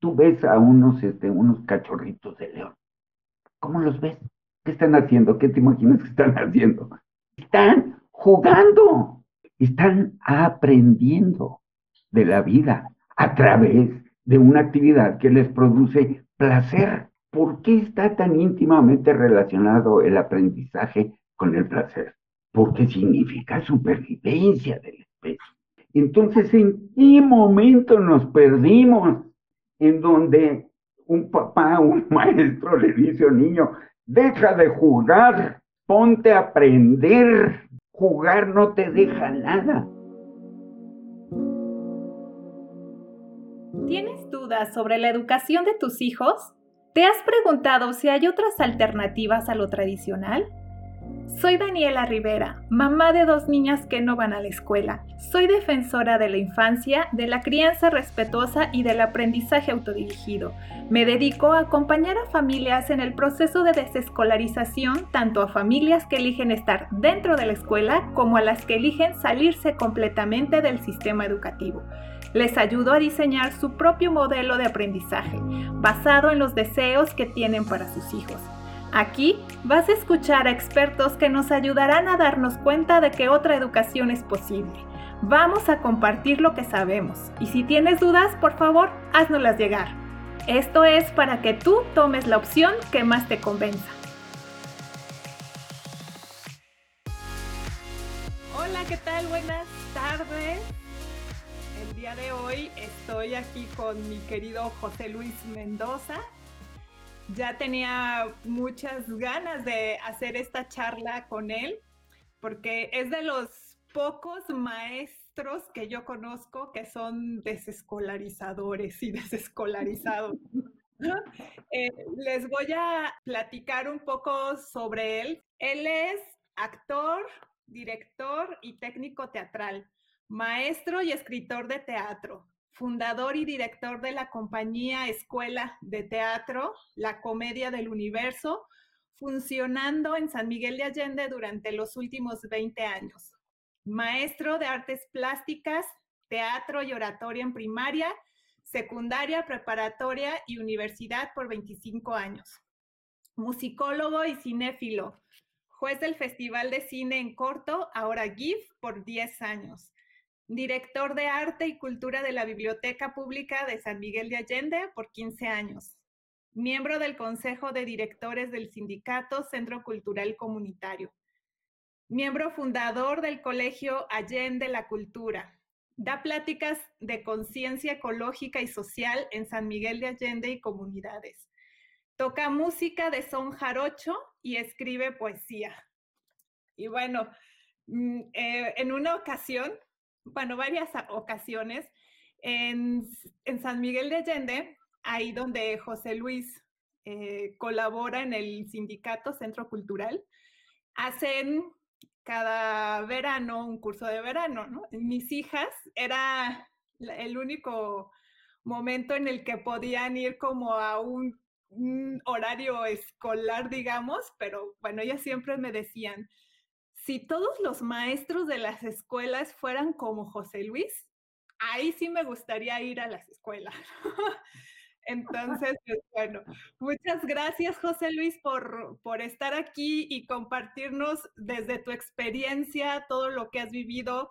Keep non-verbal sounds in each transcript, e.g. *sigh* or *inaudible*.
tú ves a unos, este, unos cachorritos de león. ¿Cómo los ves? ¿Qué están haciendo? ¿Qué te imaginas que están haciendo? Están jugando, están aprendiendo de la vida a través de una actividad que les produce placer. ¿Por qué está tan íntimamente relacionado el aprendizaje con el placer? Porque significa supervivencia del especie. Entonces, ¿en qué momento nos perdimos? En donde un papá, *laughs* un maestro le dice al niño, deja de jugar, ponte a aprender, jugar no te deja nada. ¿Tienes dudas sobre la educación de tus hijos? ¿Te has preguntado si hay otras alternativas a lo tradicional? Soy Daniela Rivera, mamá de dos niñas que no van a la escuela. Soy defensora de la infancia, de la crianza respetuosa y del aprendizaje autodirigido. Me dedico a acompañar a familias en el proceso de desescolarización, tanto a familias que eligen estar dentro de la escuela como a las que eligen salirse completamente del sistema educativo. Les ayudo a diseñar su propio modelo de aprendizaje, basado en los deseos que tienen para sus hijos. Aquí vas a escuchar a expertos que nos ayudarán a darnos cuenta de que otra educación es posible. Vamos a compartir lo que sabemos y si tienes dudas, por favor, háznoslas llegar. Esto es para que tú tomes la opción que más te convenza. Hola, ¿qué tal? Buenas tardes día de hoy estoy aquí con mi querido José Luis Mendoza. Ya tenía muchas ganas de hacer esta charla con él porque es de los pocos maestros que yo conozco que son desescolarizadores y *laughs* desescolarizados. *laughs* Eh, les voy a platicar un poco sobre él. Él es actor, director y técnico teatral maestro y escritor de teatro, fundador y director de la compañía Escuela de Teatro, La Comedia del Universo, funcionando en San Miguel de Allende durante los últimos 20 años. Maestro de artes plásticas, teatro y oratoria en primaria, secundaria, preparatoria y universidad por 25 años. Musicólogo y cinéfilo, juez del Festival de Cine en Corto, ahora GIF, por 10 años director de Arte y Cultura de la Biblioteca Pública de San Miguel de Allende por 15 años, miembro del Consejo de Directores del Sindicato Centro Cultural Comunitario, miembro fundador del Colegio Allende la Cultura, da pláticas de conciencia ecológica y social en San Miguel de Allende y comunidades, toca música de son jarocho y escribe poesía. Y bueno, mm, eh, en una ocasión bueno, varias ocasiones en, San Miguel de Allende, ahí donde José Luis eh, colabora en el sindicato Centro Cultural, hacen cada verano un curso de verano, ¿no? Mis hijas era el único momento en el que podían ir como a un, un horario escolar, digamos, pero bueno, ellas siempre me decían, si todos los maestros de las escuelas fueran como José Luis, ahí sí me gustaría ir a las escuelas. *laughs* Entonces, pues, bueno, muchas gracias José Luis por, por estar aquí y compartirnos desde tu experiencia todo lo que has vivido.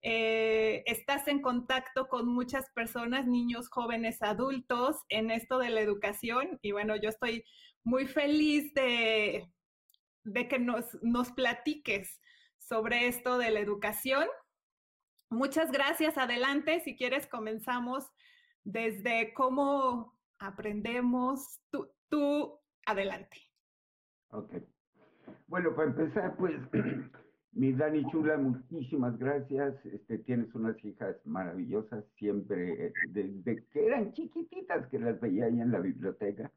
Eh, estás en contacto con muchas personas, niños, jóvenes, adultos, en esto de la educación. Y bueno, yo estoy muy feliz de, de que nos, nos platiques sobre esto de la educación. Muchas gracias. Adelante, si quieres, comenzamos desde cómo aprendemos. Tú, tú adelante. Ok. Bueno, para empezar, pues, *clears throat* mi Dani Chula, muchísimas gracias. Este, tienes unas hijas maravillosas, siempre, eh, desde que eran chiquititas que las veía ahí en la biblioteca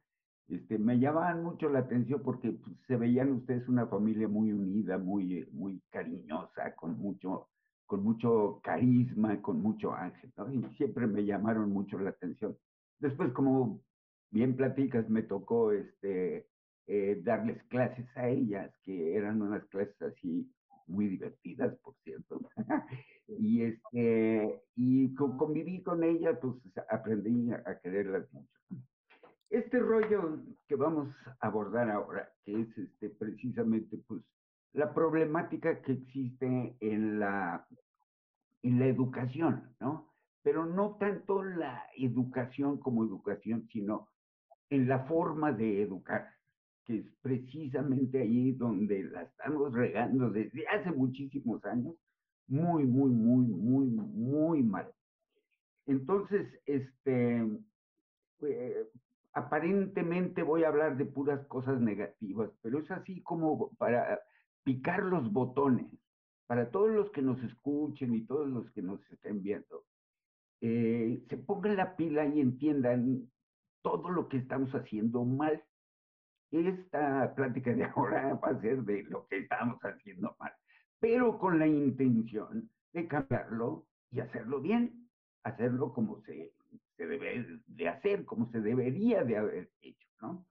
este, me llamaban mucho la atención porque pues, se veían ustedes una familia muy unida, muy, eh, muy cariñosa, con mucho, con mucho carisma, con mucho ángel, ¿no? Y siempre me llamaron mucho la atención. Después, como bien platicas, me tocó este, eh, darles clases a ellas, que eran unas clases así muy divertidas, por cierto. *laughs* y este, y conviví con ella, pues aprendí a quererlas mucho. Este rollo que vamos a abordar ahora, que es este, precisamente pues, la problemática que existe en la, en la educación, ¿no? Pero no tanto la educación como educación, sino en la forma de educar, que es precisamente ahí donde la estamos regando desde hace muchísimos años, muy, muy, muy, muy, muy mal. Entonces, este, eh, aparentemente voy a hablar de puras cosas negativas, pero es así como para picar los botones, para todos los que nos escuchen y todos los que nos estén viendo. Eh, se pongan la pila y entiendan todo lo que estamos haciendo mal. Esta plática de *laughs* ahora va a ser de lo que estamos haciendo mal, pero con la intención de cambiarlo y hacerlo bien, hacerlo como se se debe de hacer, como se debería de haber hecho, ¿no?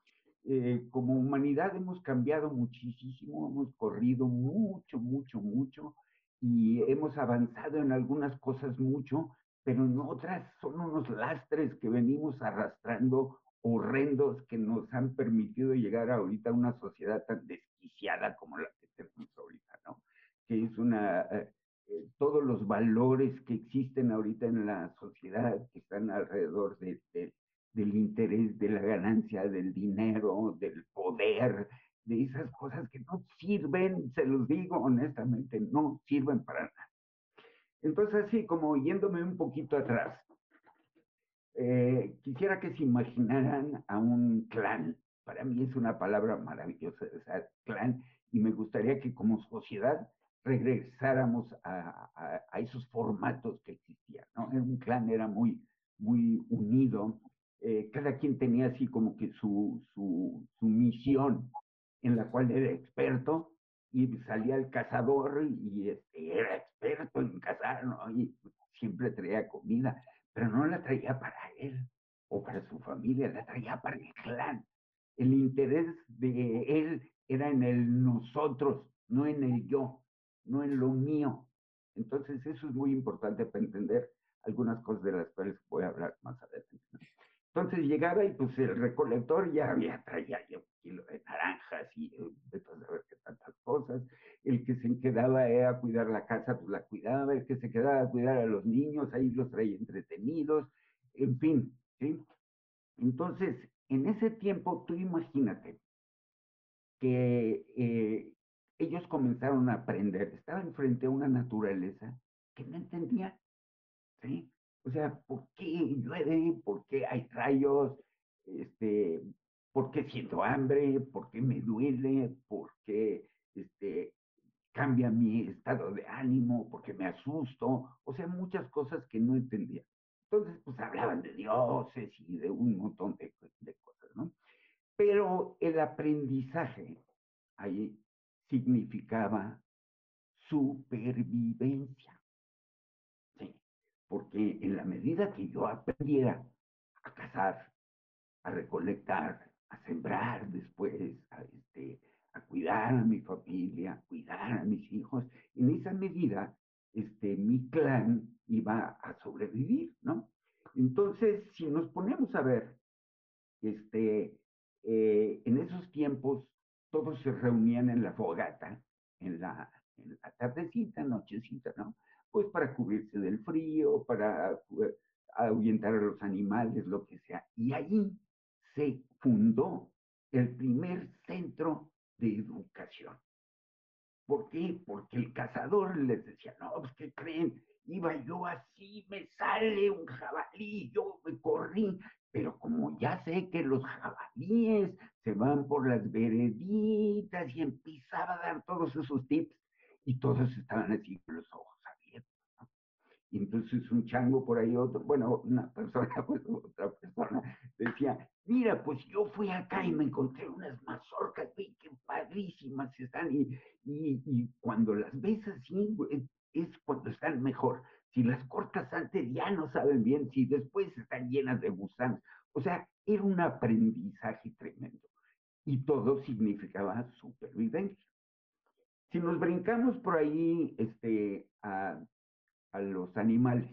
Eh, como humanidad hemos cambiado muchísimo, hemos corrido mucho, mucho, mucho y hemos avanzado en algunas cosas mucho, pero en otras son unos lastres que venimos arrastrando horrendos que nos han permitido llegar ahorita a una sociedad tan desquiciada como la que tenemos ahorita, ¿no? Que es una, eh, eh, todos los valores que existen ahorita en la sociedad, que están alrededor de, del interés, de la ganancia, del dinero, del poder, de esas cosas que no sirven, se los digo honestamente, no sirven para nada. Entonces, así como yéndome un poquito atrás, eh, quisiera que se imaginaran a un clan. Para mí es una palabra maravillosa, clan, y me gustaría que como sociedad regresáramos a, esos formatos que existían, ¿no? Un clan era muy, muy unido, eh, cada quien tenía así como que su, su, su, misión en la cual era experto y salía el cazador y este, era experto en cazar, ¿no? Y siempre traía comida, pero no la traía para él o para su familia, la traía para el clan. El interés de él era en el nosotros, no en el yo no en lo mío. Entonces eso es muy importante para entender algunas cosas de las cuales voy a hablar más adelante. Entonces llegaba y pues el recolector ya había traía ya un kilo de naranjas y eh, de tantas cosas. El que se quedaba a cuidar la casa, pues la cuidaba. El que se quedaba a cuidar a los niños, ahí los traía entretenidos. En fin, ¿sí? Entonces, en ese tiempo, tú imagínate que eh, ellos comenzaron a aprender, estaban frente a una naturaleza que no entendían, ¿sí? O sea, ¿por qué llueve? ¿Por qué hay rayos? Este, ¿Por qué siento hambre? ¿Por qué me duele? ¿Por qué este, cambia mi estado de ánimo? ¿Por qué me asusto? O sea, muchas cosas que no entendían. Entonces, pues hablaban de dioses y de un montón de, de cosas, ¿no? Pero el aprendizaje ahí significaba supervivencia. Sí, porque en la medida que yo aprendiera a cazar, a recolectar, a sembrar después, a, este, a cuidar a mi familia, a cuidar a mis hijos, en esa medida este, mi clan iba a sobrevivir, ¿no? Entonces, si nos ponemos a ver, este, eh, en esos tiempos todos se reunían en la fogata, en la, en la tardecita, nochecita, ¿no? Pues para cubrirse del frío, para eh, ahuyentar a los animales, lo que sea. Y allí se fundó el primer centro de educación. ¿Por qué? Porque el cazador les decía, no, pues ¿qué creen? Iba yo así, me sale un jabalí, yo me corrí, pero como ya sé que los jabalíes se van por las vereditas y empezaba a dar todos esos tips y todos estaban así con los ojos abiertos. Y entonces un chango por ahí, otro, bueno, una persona, *laughs* pues, otra persona decía, mira, pues yo fui acá y me encontré unas mazorcas, ve qué padrísimas están y, y, y cuando las ves así, es cuando están mejor. Si las cortas antes ya no saben bien, si después están llenas de gusanos. O sea, era un aprendizaje tremendo. Y todo significaba supervivencia. Si nos brincamos por ahí este, a, a los animales,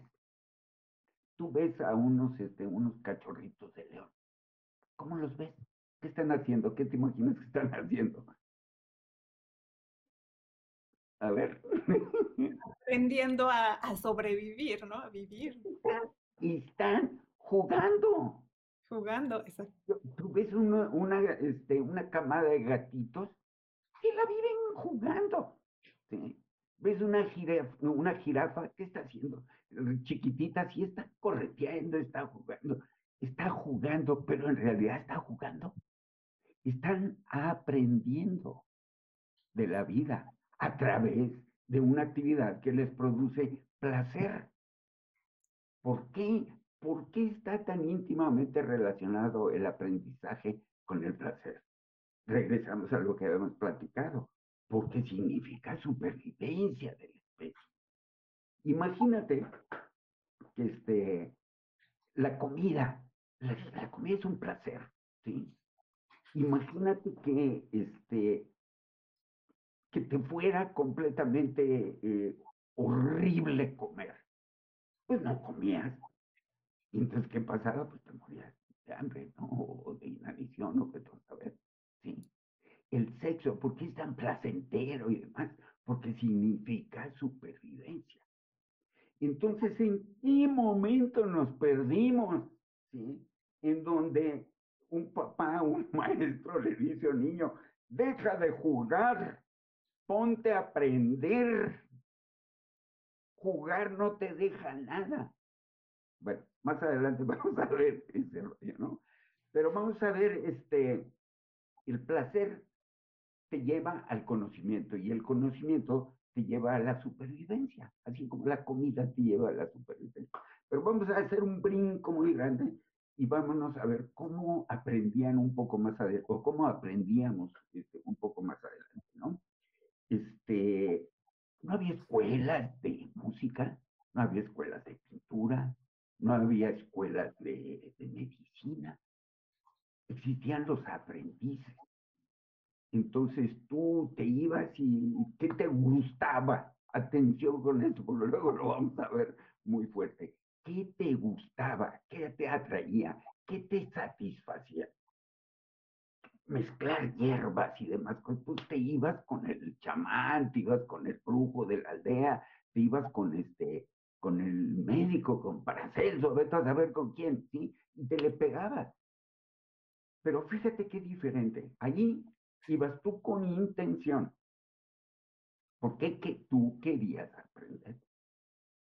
tú ves a unos, este, unos cachorritos de león. ¿Cómo los ves? ¿Qué están haciendo? ¿Qué te imaginas que están *laughs* haciendo? A ver. *laughs* Aprendiendo a, a sobrevivir, ¿no? A vivir. Y están jugando. Jugando, exacto. Tú ves una, una, este, una camada de gatitos que la viven jugando. ¿sí? Ves una jirafa, una jirafa, ¿qué está haciendo? Chiquitita, sí está correteando, está jugando, está jugando, pero en realidad está jugando. Están aprendiendo de la vida a través de una actividad que les produce placer. ¿Por qué? ¿Por qué está tan íntimamente relacionado el aprendizaje con el placer? Regresamos a lo que habíamos platicado, porque significa supervivencia de la especie. Imagínate que este, la comida, la, la comida es un placer, ¿sí? Imagínate que este, que te fuera completamente eh, horrible comer. Pues no comías. Y entonces, ¿qué pasaba? Pues te morías de hambre, ¿no? O de inanición, o de todo, ver. Sí. El sexo, ¿por qué es tan placentero y demás? Porque significa supervivencia. Entonces, ¿en qué momento nos perdimos? ¿Sí? En donde un papá, un *laughs* maestro le dice al niño, deja de jugar, ponte a aprender. Jugar no te deja nada. Bueno, más adelante *laughs* vamos a ver ese rollo, ¿no? Pero vamos a ver, este, el placer te lleva al conocimiento y el conocimiento te lleva a la supervivencia, así como la comida te lleva a la supervivencia. Pero vamos a hacer un brinco muy grande y vámonos a ver cómo aprendían un poco más adelante, o cómo aprendíamos este, un poco más adelante, ¿no? Este, no había escuelas de música, no había escuelas de pintura, no había escuelas de, medicina. Existían los aprendices. Entonces tú te ibas y ¿qué te gustaba? Atención con esto, porque luego lo vamos a ver muy fuerte. ¿Qué te gustaba? ¿Qué te atraía? ¿Qué te satisfacía? Mezclar hierbas y demás, pues te ibas con el chamán, te ibas con el brujo de la aldea, te ibas con este, con el médico, con Paracelso, vete a saber con quién, ¿sí? Y te le pegabas. Pero fíjate qué diferente. Allí ibas tú con intención. ¿Por qué que tú querías aprender?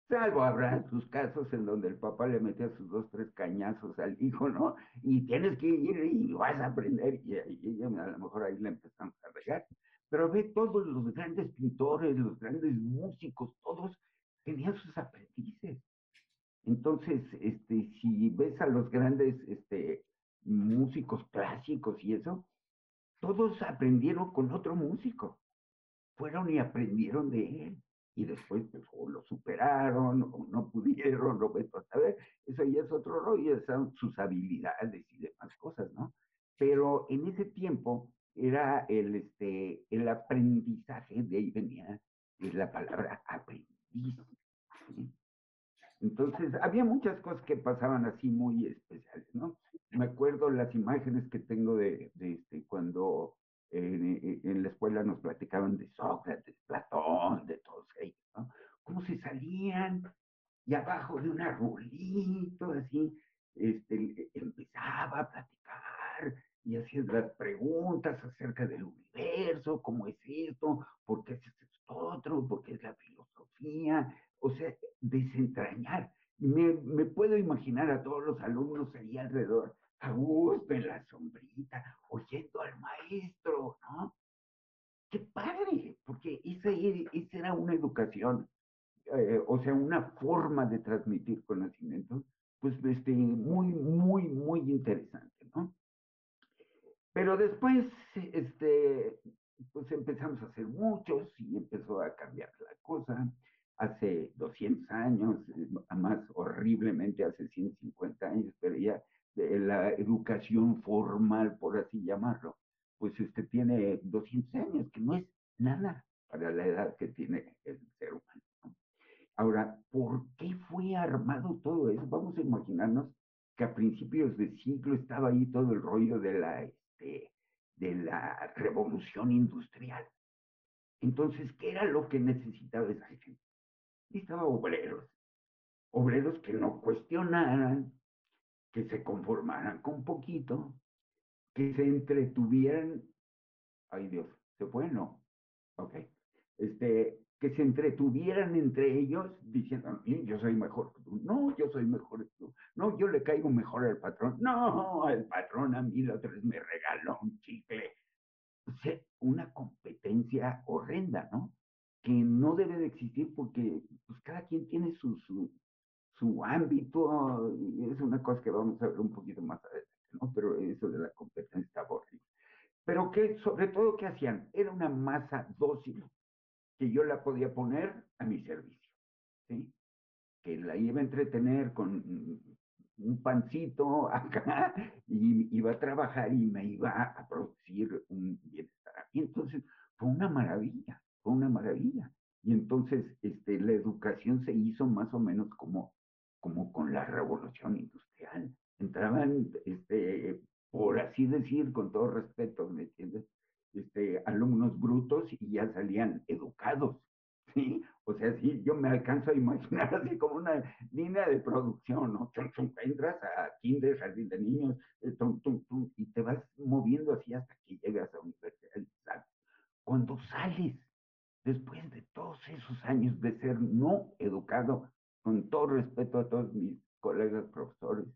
Salvo habrá sus casos en donde el papá le metía sus dos, tres cañazos al hijo, ¿no? Y tienes que ir y vas a aprender. Y, a lo mejor ahí le empezamos a regar. Pero ve, todos los grandes pintores, los grandes músicos, todos tenían sus aprendices. Entonces, este, si ves a los grandes este, músicos clásicos y eso, todos aprendieron con otro músico. Fueron y aprendieron de él y después pues, o lo superaron o no pudieron, lo ves a saber, eso ya es otro rollo, son sus habilidades y demás cosas, ¿no? Pero en ese tiempo era el, este, el aprendizaje, de ahí venía es la palabra aprendiz. Entonces, había muchas cosas que pasaban así muy especiales, ¿no? Me acuerdo las imágenes que tengo de, de este, cuando en, en, la escuela nos platicaban de Sócrates, Platón, de todos ellos, ¿no? Cómo se salían y abajo de un arbolito, así, este, empezaba a platicar y hacía las preguntas acerca del universo, cómo es esto, por qué es esto otro, por qué es la filosofía, o sea, desentrañar. Me, me puedo imaginar a todos los alumnos ahí alrededor a gusto en la sombrita, oyendo al maestro, ¿no? Qué padre, porque esa, esa era una educación, eh, o sea, una forma de transmitir conocimiento, pues este, muy, muy, muy interesante, ¿no? Pero después, este, pues empezamos a hacer muchos y empezó a cambiar la cosa. Hace 200 años, eh, más horriblemente hace 150 años, pero ya la educación formal, por así llamarlo, pues este tiene 200 años, que no es nada, para la edad que tiene el ser humano. Ahora, ¿por qué fue armado todo eso? Vamos a imaginarnos que a principios de siglo estaba ahí todo el rollo de la, este, de la revolución industrial. Entonces, ¿qué era lo que necesitaba esa gente? Necesitaba obreros, obreros que no cuestionaran, que se conformaran con poquito, que se entretuvieran, ay Dios, ¿se fue? No, ok, este, que se entretuvieran entre ellos diciendo, yo soy mejor que tú, no, yo soy mejor que tú, no, yo le caigo mejor al patrón, no, el patrón a mí la otra vez me regaló un chicle. O sea, una competencia horrenda, ¿no? Que no debe de existir porque pues, cada quien tiene su, su, su ámbito, es una cosa que vamos a ver un poquito más adelante, ¿no? Pero eso de la competencia está horrible. Pero que, sobre todo, ¿qué hacían? Era una masa dócil que yo la podía poner a mi servicio, ¿sí? Que la iba a entretener con un pancito acá *laughs* y iba a trabajar y me iba a producir un bienestar. Y entonces fue una maravilla, fue una maravilla. Y entonces este, la educación se hizo más o menos como, como con la revolución industrial. Entraban, este, por así decir, con todo respeto, ¿me entiendes? este, alumnos brutos y ya salían educados, ¿sí? O sea, sí, yo me alcanzo a imaginar *laughs* así como una línea de producción, ¿no? entras a kinder, jardín de niños, eh, y te vas moviendo así hasta que llegas a universidad. Cuando sales, después de todos esos años de ser no educado, con todo respeto a todos mis colegas profesores,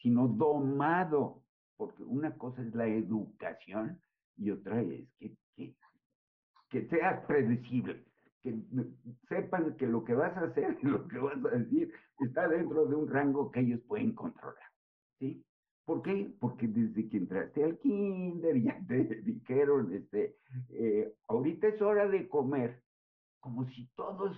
sino domado, porque una cosa es la educación y otra es que, que, que seas predecible, que sepan que lo que vas a hacer *laughs* y lo que vas a decir está dentro de un rango que ellos pueden controlar. ¿Sí? ¿Por qué? Porque desde que entraste al kinder *laughs* ya te dijeron, este, eh, ahorita es hora de comer, como si todos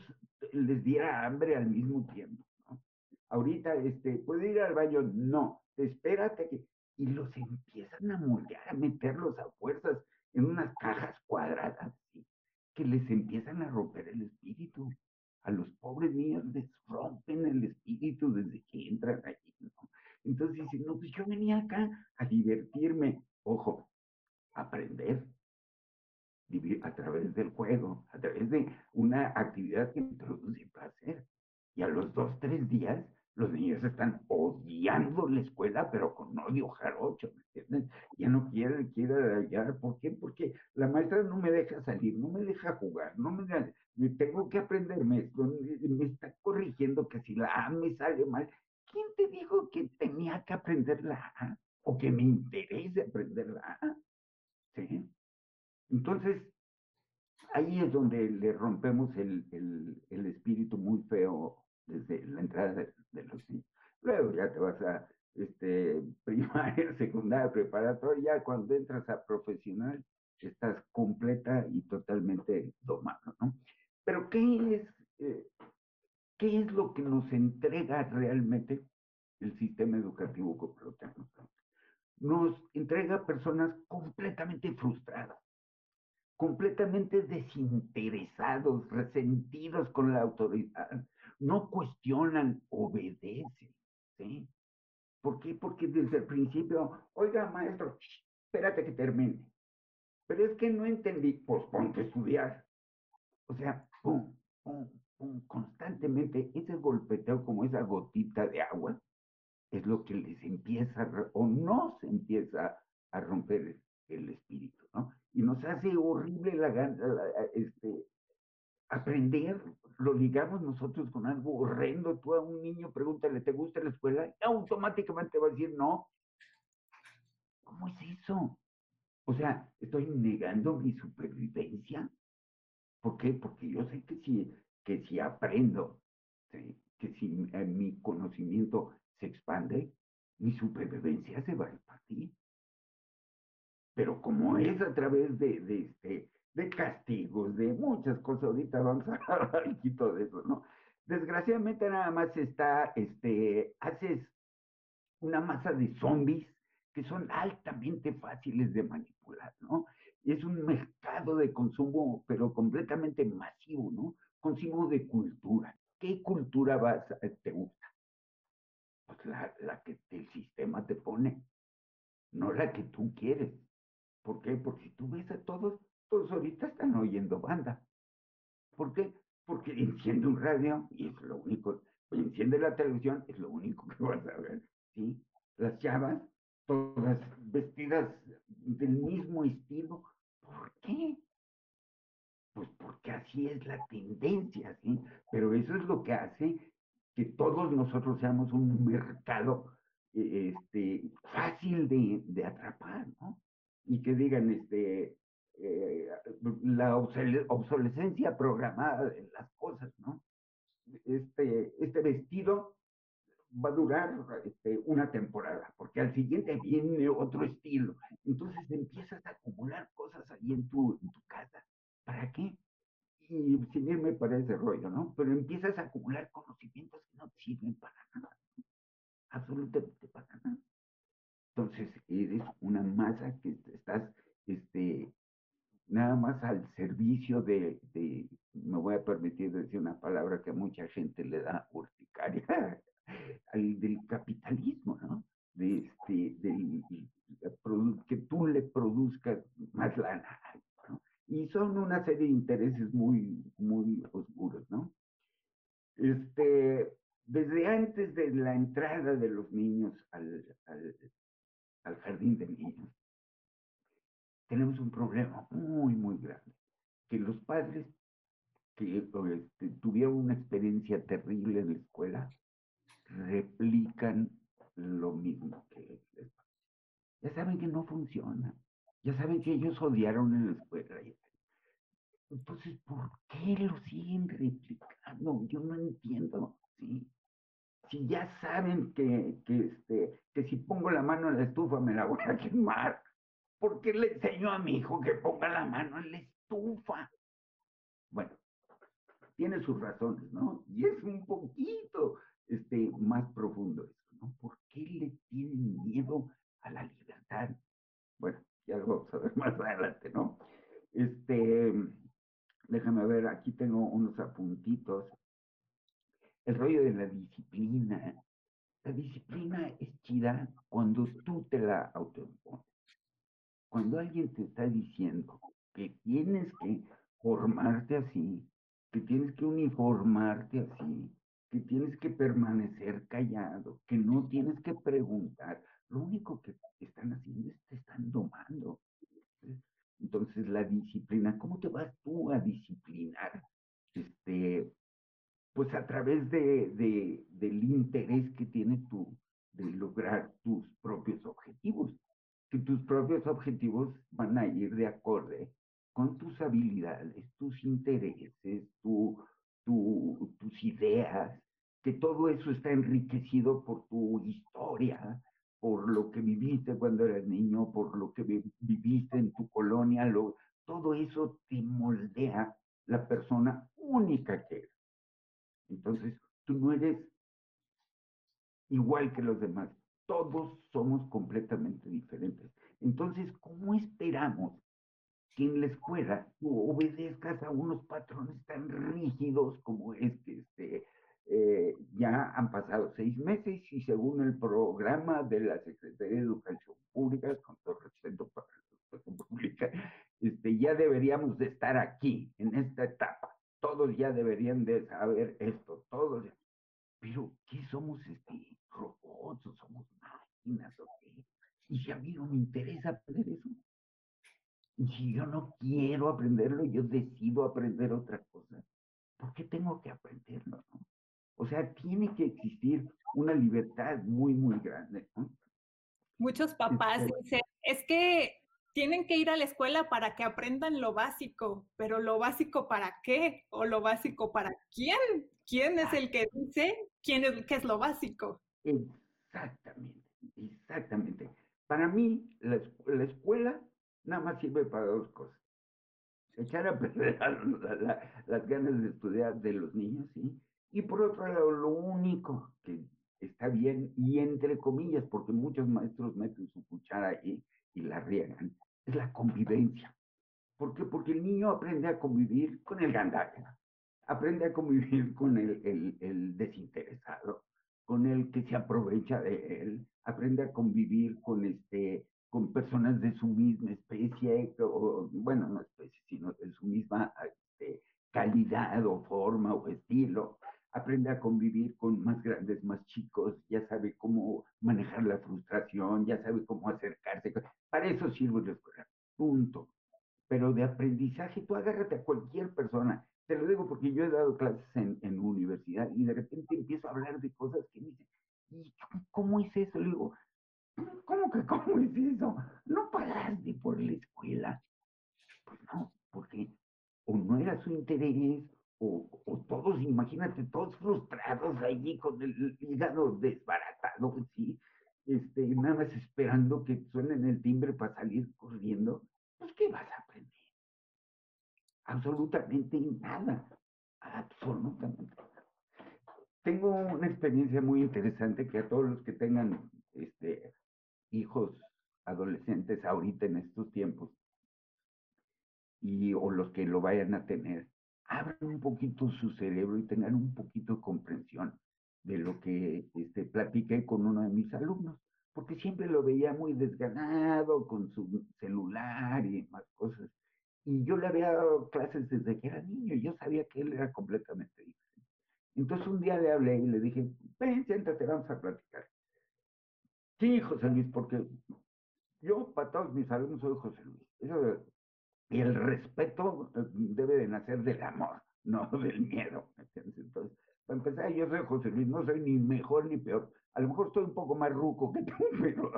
les diera hambre al mismo tiempo. ¿no? Ahorita, este, ¿puede ir al baño? No, espérate que y los empiezan a moldear, a meterlos a fuerzas en unas cajas cuadradas, que les empiezan a romper el espíritu. A los pobres niños les rompen el espíritu desde que entran allí. ¿no? Entonces dicen, no, pues yo venía acá a divertirme. Ojo, aprender a través del juego, a través de una actividad que introduce placer. Y a los dos, tres días los niños están odiando la escuela, pero con odio jarocho, ¿me entiendes? Ya no quieren, quieren hallar. ¿Por qué? Porque la maestra no me deja salir, no me deja jugar, no me, me tengo que aprenderme me está corrigiendo que si la A me sale mal. ¿Quién te dijo que tenía que aprender la A? O que me interese aprender la A. ¿Sí? Entonces, ahí es donde le rompemos el, el, espíritu muy feo desde la entrada de, los niños. Luego ya te vas a este, *laughs* primaria, secundaria, preparatoria, ya cuando entras a profesional estás completa y totalmente domado, ¿no? Pero ¿qué es, eh, qué es lo que nos entrega realmente el sistema educativo completo? Nos entrega personas completamente frustradas, completamente desinteresados, resentidos con la autoridad, no cuestionan, obedecen, ¿sí? ¿Por qué? Porque desde el principio, oiga, maestro, espérate que termine. Pero es que no entendí, pues ponte a estudiar. O sea, pum, pum, pum, constantemente ese golpeteo como esa gotita de agua es lo que les empieza o no se empieza a romper el espíritu, ¿no? Y nos hace horrible la, la este, aprender, lo ligamos nosotros con algo horrendo. Tú a un niño pregúntale, ¿te gusta la escuela? Y automáticamente va a decir no. ¿Cómo es eso? O sea, estoy negando mi supervivencia. ¿Por qué? Porque yo sé que si, que si aprendo, que si eh, mi conocimiento se expande, mi supervivencia se va a repartir. Pero como es a través de, de, este, de castigos, de muchas cosas. Ahorita vamos a *laughs* hablar un poquito de eso, ¿no? Desgraciadamente nada más está, este, haces una masa de zombies que son altamente fáciles de manipular, ¿no? Es un mercado de consumo, pero completamente masivo, ¿no? Consumo de cultura. ¿Qué cultura vas a, te gusta? Pues la, la que el sistema te pone, no la que tú quieres. ¿Por qué? Porque tú ves a todos, todos ahorita están oyendo banda. ¿Por qué? Porque *laughs* enciende un radio y es lo único, enciende la televisión, es lo único que *laughs* vas a ver, ¿sí? Las chavas, todas vestidas del mismo estilo. ¿Por qué? Pues porque así es la tendencia, ¿sí? Pero eso es lo que hace que todos nosotros seamos un mercado e, este, fácil de atrapar, ¿no? Y que digan, este, eh, la obsolescencia programada de las cosas, ¿no? Este, este vestido va a durar este, una temporada, porque al siguiente viene otro estilo. Entonces empiezas a acumular cosas ahí en tu, en tu casa. ¿Para qué? Y sin irme para ese rollo, ¿no? Pero empiezas a acumular conocimientos que no sirven para nada. Absolutamente para nada. Entonces eres una masa que este, nada más al servicio de, de, me voy a permitir decir una palabra que a mucha gente le da urticaria, *laughs* al, del capitalismo, ¿no? De este, del, que tú le produzcas más lana, ¿no? Y son una serie de intereses muy, muy oscuros, ¿no? Este, desde antes de la entrada de los niños al, al, al jardín de niños, tenemos un problema muy, muy grande, que los padres que este, tuvieron una experiencia terrible en la escuela replican lo mismo que les Ya saben que no funciona, ya saben que ellos odiaron en la escuela. Entonces, ¿por qué lo siguen replicando? Yo no entiendo, ¿sí? Si ya saben que, que, este, que si pongo la mano en la estufa me la voy a quemar, ¿por qué le enseño a mi hijo que ponga la mano en la estufa? Bueno, tiene sus razones, ¿no? Y es un poquito este, más profundo eso, ¿no? ¿Por qué le tienen miedo a la libertad? Bueno, ya lo vamos a ver *laughs* más adelante, ¿no? Este, déjame ver, aquí tengo unos apuntitos. El rollo de la disciplina. La disciplina es chida cuando tú te la autoimpones. Cuando alguien te está diciendo que tienes que formarte así, que tienes que uniformarte así, que tienes que permanecer callado, que no tienes que preguntar, lo único que están haciendo es te están domando. Entonces la disciplina, ¿cómo te vas tú a disciplinar? Este, pues a través de, de, del interés que tienes tú de lograr tus propios objetivos que tus propios objetivos van a ir de acorde con tus habilidades, tus intereses, tu, tus ideas, que todo eso está enriquecido por tu historia, por lo que viviste cuando eras niño, por lo que viviste en tu colonia, lo, todo eso te moldea la persona única que eres. Entonces, tú no eres igual que los demás, todos somos completamente diferentes. Entonces, ¿cómo esperamos que en la escuela tú obedezcas a unos patrones tan rígidos como este? este eh, ya han pasado seis meses y según el programa de la Secretaría de Educación Pública, con todo respeto para la educación pública, este, ya deberíamos de estar aquí, en esta etapa. Todos ya deberían de saber esto, todos. Pero, ¿qué somos este? robots o somos máquinas o qué. Y si a mí no me interesa aprender eso, y si yo no quiero aprenderlo, yo decido aprender otra cosa, ¿por qué tengo que aprenderlo? No? O sea, tiene que existir una libertad muy, muy grande. ¿no? Muchos papás este dicen, es que tienen que ir a la escuela para que aprendan lo básico, pero lo básico para qué o lo básico para quién. ¿Quién es el que dice quién es, qué es lo básico? Exactamente, exactamente. Para mí, la, escuela nada más sirve para dos cosas. Echar a *laughs* perder las ganas de estudiar de los niños, ¿sí? Y por otro lado, lo único que está bien, y entre comillas, porque muchos maestros meten su cuchara ahí y la riegan, es la convivencia. ¿Por qué? Porque el niño aprende a convivir con el gandalla, aprende a convivir con el, el, el, desinteresado, con el que se aprovecha de él, aprende a convivir con este con personas de su misma especie, o, bueno, no especie, sino de su misma este, calidad o forma o estilo, aprende a convivir con más grandes, más chicos, ya sabe cómo manejar la frustración, ya sabe cómo acercarse. Para eso sirve la escuela, punto. Pero de aprendizaje, tú agárrate a cualquier persona. Te lo digo porque yo he dado clases en, en universidad y de repente empiezo a hablar de cosas que dicen, ¿y cómo es eso? Le digo, ¿cómo que cómo es eso? ¿No pagaste por la escuela? Pues no, porque o no era su interés, o, o, todos, imagínate, todos frustrados allí con el hígado desbaratado, sí, este, nada más esperando que suenen el timbre para salir corriendo, pues ¿qué vas a? Absolutamente nada, absolutamente nada. Tengo una experiencia muy interesante que a todos los que tengan este, hijos adolescentes ahorita en estos tiempos, y, o los que lo vayan a tener, abran un poquito su cerebro y tengan un poquito de comprensión de lo que este, platiqué con uno de mis alumnos, porque siempre lo veía muy desganado con su celular y demás cosas. Y yo le había dado clases desde que era niño, y yo sabía que él era completamente diferente. Entonces un día le hablé y le dije, ven, siéntate, vamos a platicar. Sí, José Luis, porque yo para todos mis alumnos soy José Luis. Y el respeto eh, debe de nacer del amor, *laughs* no del miedo. Entonces, para empezar, yo soy José Luis, no soy ni mejor ni peor. A lo mejor estoy un poco más ruco que tú, *laughs* pero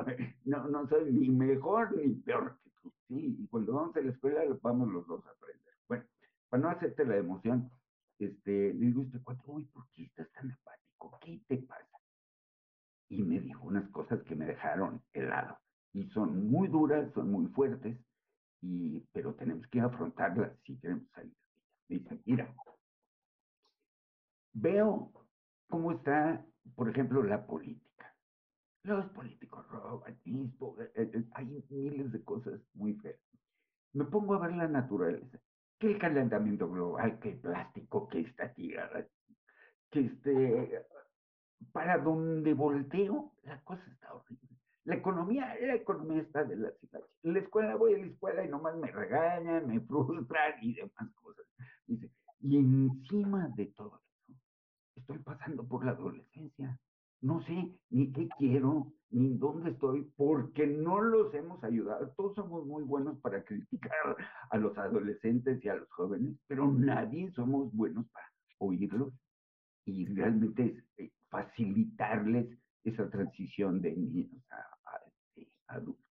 no, no soy ni mejor ni peor que. Sí, y cuando vamos a la escuela vamos los dos a aprender. Bueno, para no hacerte la emoción, este, le digo este cuatro, uy, ¿por qué estás tan apático? ¿Qué te pasa? Y me dijo unas cosas que me dejaron helado. Y son muy duras, son muy fuertes, y, pero tenemos que afrontarla si queremos salir ella. Dice, mira, veo cómo está, por ejemplo, la política. Los políticos roban, eh, eh, hay miles de cosas muy feas. Me pongo a ver la naturaleza, que el calentamiento global, que el plástico, que esta tierra, que este, para donde volteo, la cosa está horrible. La economía, la economía está de la ciudad. En la escuela voy a la escuela y nomás me regañan, me frustran y demás cosas. Y encima de todo eso, estoy pasando por la adolescencia. No sé ni qué quiero, ni dónde estoy, porque no los hemos ayudado. Todos somos muy buenos para criticar a los adolescentes y a los jóvenes, pero nadie somos buenos para oírlos y realmente eh, facilitarles esa transición de niños a, adultos.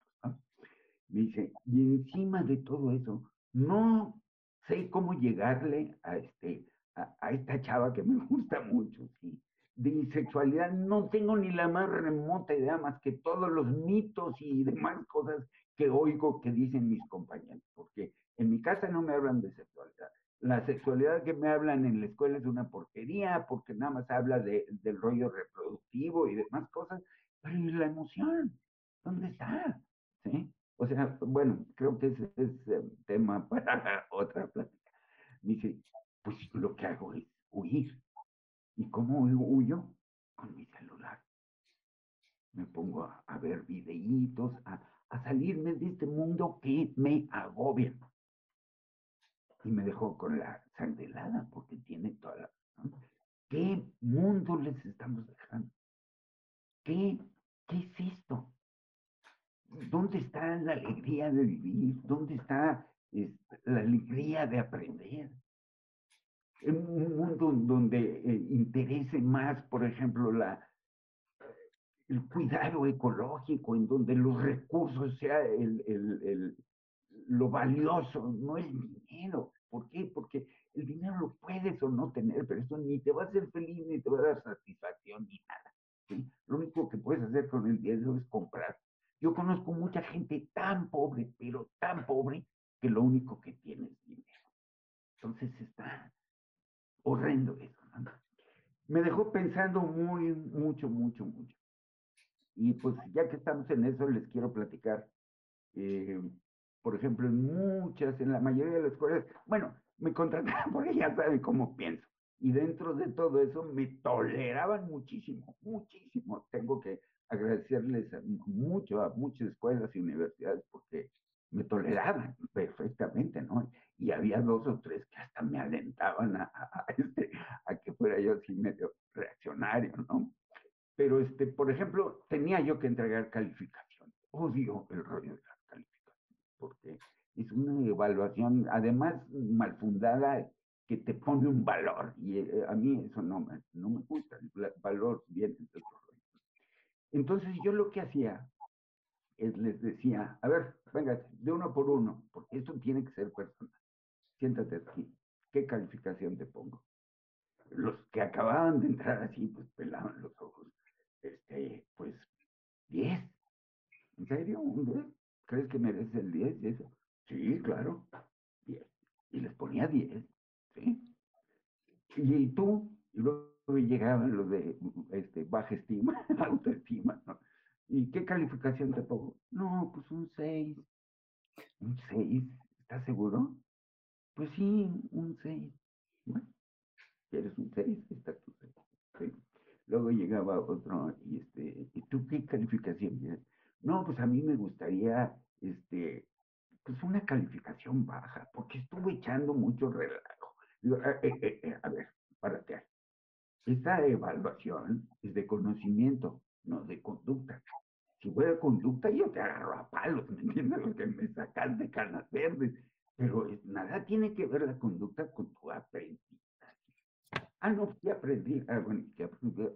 Me dice, y encima de todo eso, no sé cómo llegarle a, este, a, esta chava que me *laughs* gusta mucho, ¿sí? De mi sexualidad no tengo ni la más remota idea más que todos los mitos y demás cosas que oigo que dicen mis compañeros, porque en mi casa no me hablan de sexualidad. La sexualidad que me hablan en la escuela es una porquería, porque nada más habla de, del rollo reproductivo y demás cosas, pero ¿y la emoción? ¿Dónde está? ¿Sí? O sea, bueno, creo que ese es el tema *laughs* para otra plática. Dice, pues lo que hago es huir. ¿Y cómo huyo? Con mi celular. Me pongo a, ver videitos, a, a, salirme de este mundo que me agobia. Y me dejó con la sangre helada porque tiene toda la. ¿Qué mundo les estamos dejando? ¿Qué, qué es esto? ¿Dónde está la alegría de vivir? ¿Dónde está este, la alegría de aprender? En un mundo donde eh, interese más, por ejemplo, la, el cuidado ecológico, en donde los recursos sea el, el, el, lo valioso, no el dinero. ¿Por qué? Porque el dinero lo puedes o no tener, pero eso ni te va a hacer feliz, ni te va a dar satisfacción, ni nada. Lo único que puedes hacer con el dinero es comprar yo conozco mucha gente tan pobre, pero tan pobre, que lo único que tiene es dinero. Entonces está horrendo eso, ¿no? me dejó pensando muy, mucho, mucho, mucho. Y pues ya que estamos en eso, les quiero platicar. Eh, por ejemplo, en muchas, en la mayoría de las escuelas, bueno, me contrataban *laughs* porque ya saben cómo pienso. Y dentro de todo eso me toleraban muchísimo, muchísimo. Tengo que agradecerles mucho a muchas escuelas y universidades porque me toleraban perfectamente, ¿no? Y había dos o tres que hasta me alentaban a, este, a que fuera yo así medio reaccionario, ¿no? Pero, este, por ejemplo, tenía yo que entregar calificación. Odio el rollo de las calificaciones, porque es una evaluación, además mal fundada, que te pone un valor. Y eh, a mí eso no me, no me gusta, el valor viene de otro rollo. Entonces yo lo que hacía es les decía, a ver, venga, de uno por uno, porque esto tiene que ser personal. Siéntate aquí, ¿qué calificación te pongo? Los que acababan de entrar así, pues pelaban los ojos. Este, pues, 10. ¿En serio? ¿Un 10? ¿Crees que mereces el 10 y eso? Sí, claro, 10. Y les ponía 10, ¿sí? Y tú, y luego llegaban los de este, baja estima, *laughs* autoestima, ¿no? ¿Y qué calificación te pongo? No, pues un 6. ¿Un 6? ¿Estás seguro? Pues sí, un 6. Bueno, ¿quieres un 6? Está tu 6. Luego llegaba otro, y este, ¿y tú qué calificación? No, pues a mí me gustaría, este, pues una calificación baja, porque estuve echando mucho relajo. Digo, eh, eh, eh, a ver, párate Esta evaluación es de conocimiento, no de conducta. Si fuera conducta, yo te agarro a palos, ¿me entiendes? Lo que me sacas de canas verdes. Pero nada tiene que ver la conducta con tu aprendizaje. Ah, no, ¿qué aprendí? Ah, bueno, ¿qué aprendí?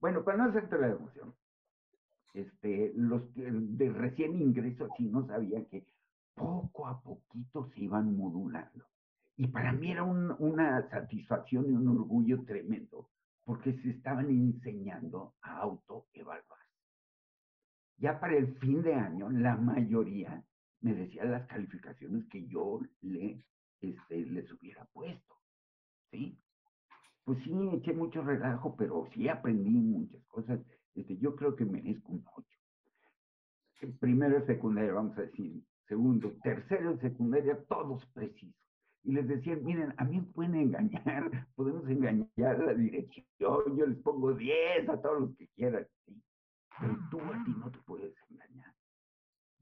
Bueno, para no hacerte la emoción, este, los que de recién ingreso así no sabían que poco a poquito se iban modulando. Y para mí era una satisfacción y un orgullo tremendo, porque se estaban enseñando a autoevaluar. Ya para el fin de año, la mayoría me decía las calificaciones que yo le, este, les hubiera puesto. ¿Sí? Pues sí, eché mucho relajo, pero sí aprendí muchas cosas. Este, yo creo que merezco un 8. Primero secundaria, vamos a decir. Segundo, tercero de secundaria, todos precisos. Y les decían, miren, a mí me pueden engañar, *laughs* podemos engañar la dirección, yo les pongo 10 a todos los que quieran. ¿sí? pero tú a ti no te puedes engañar.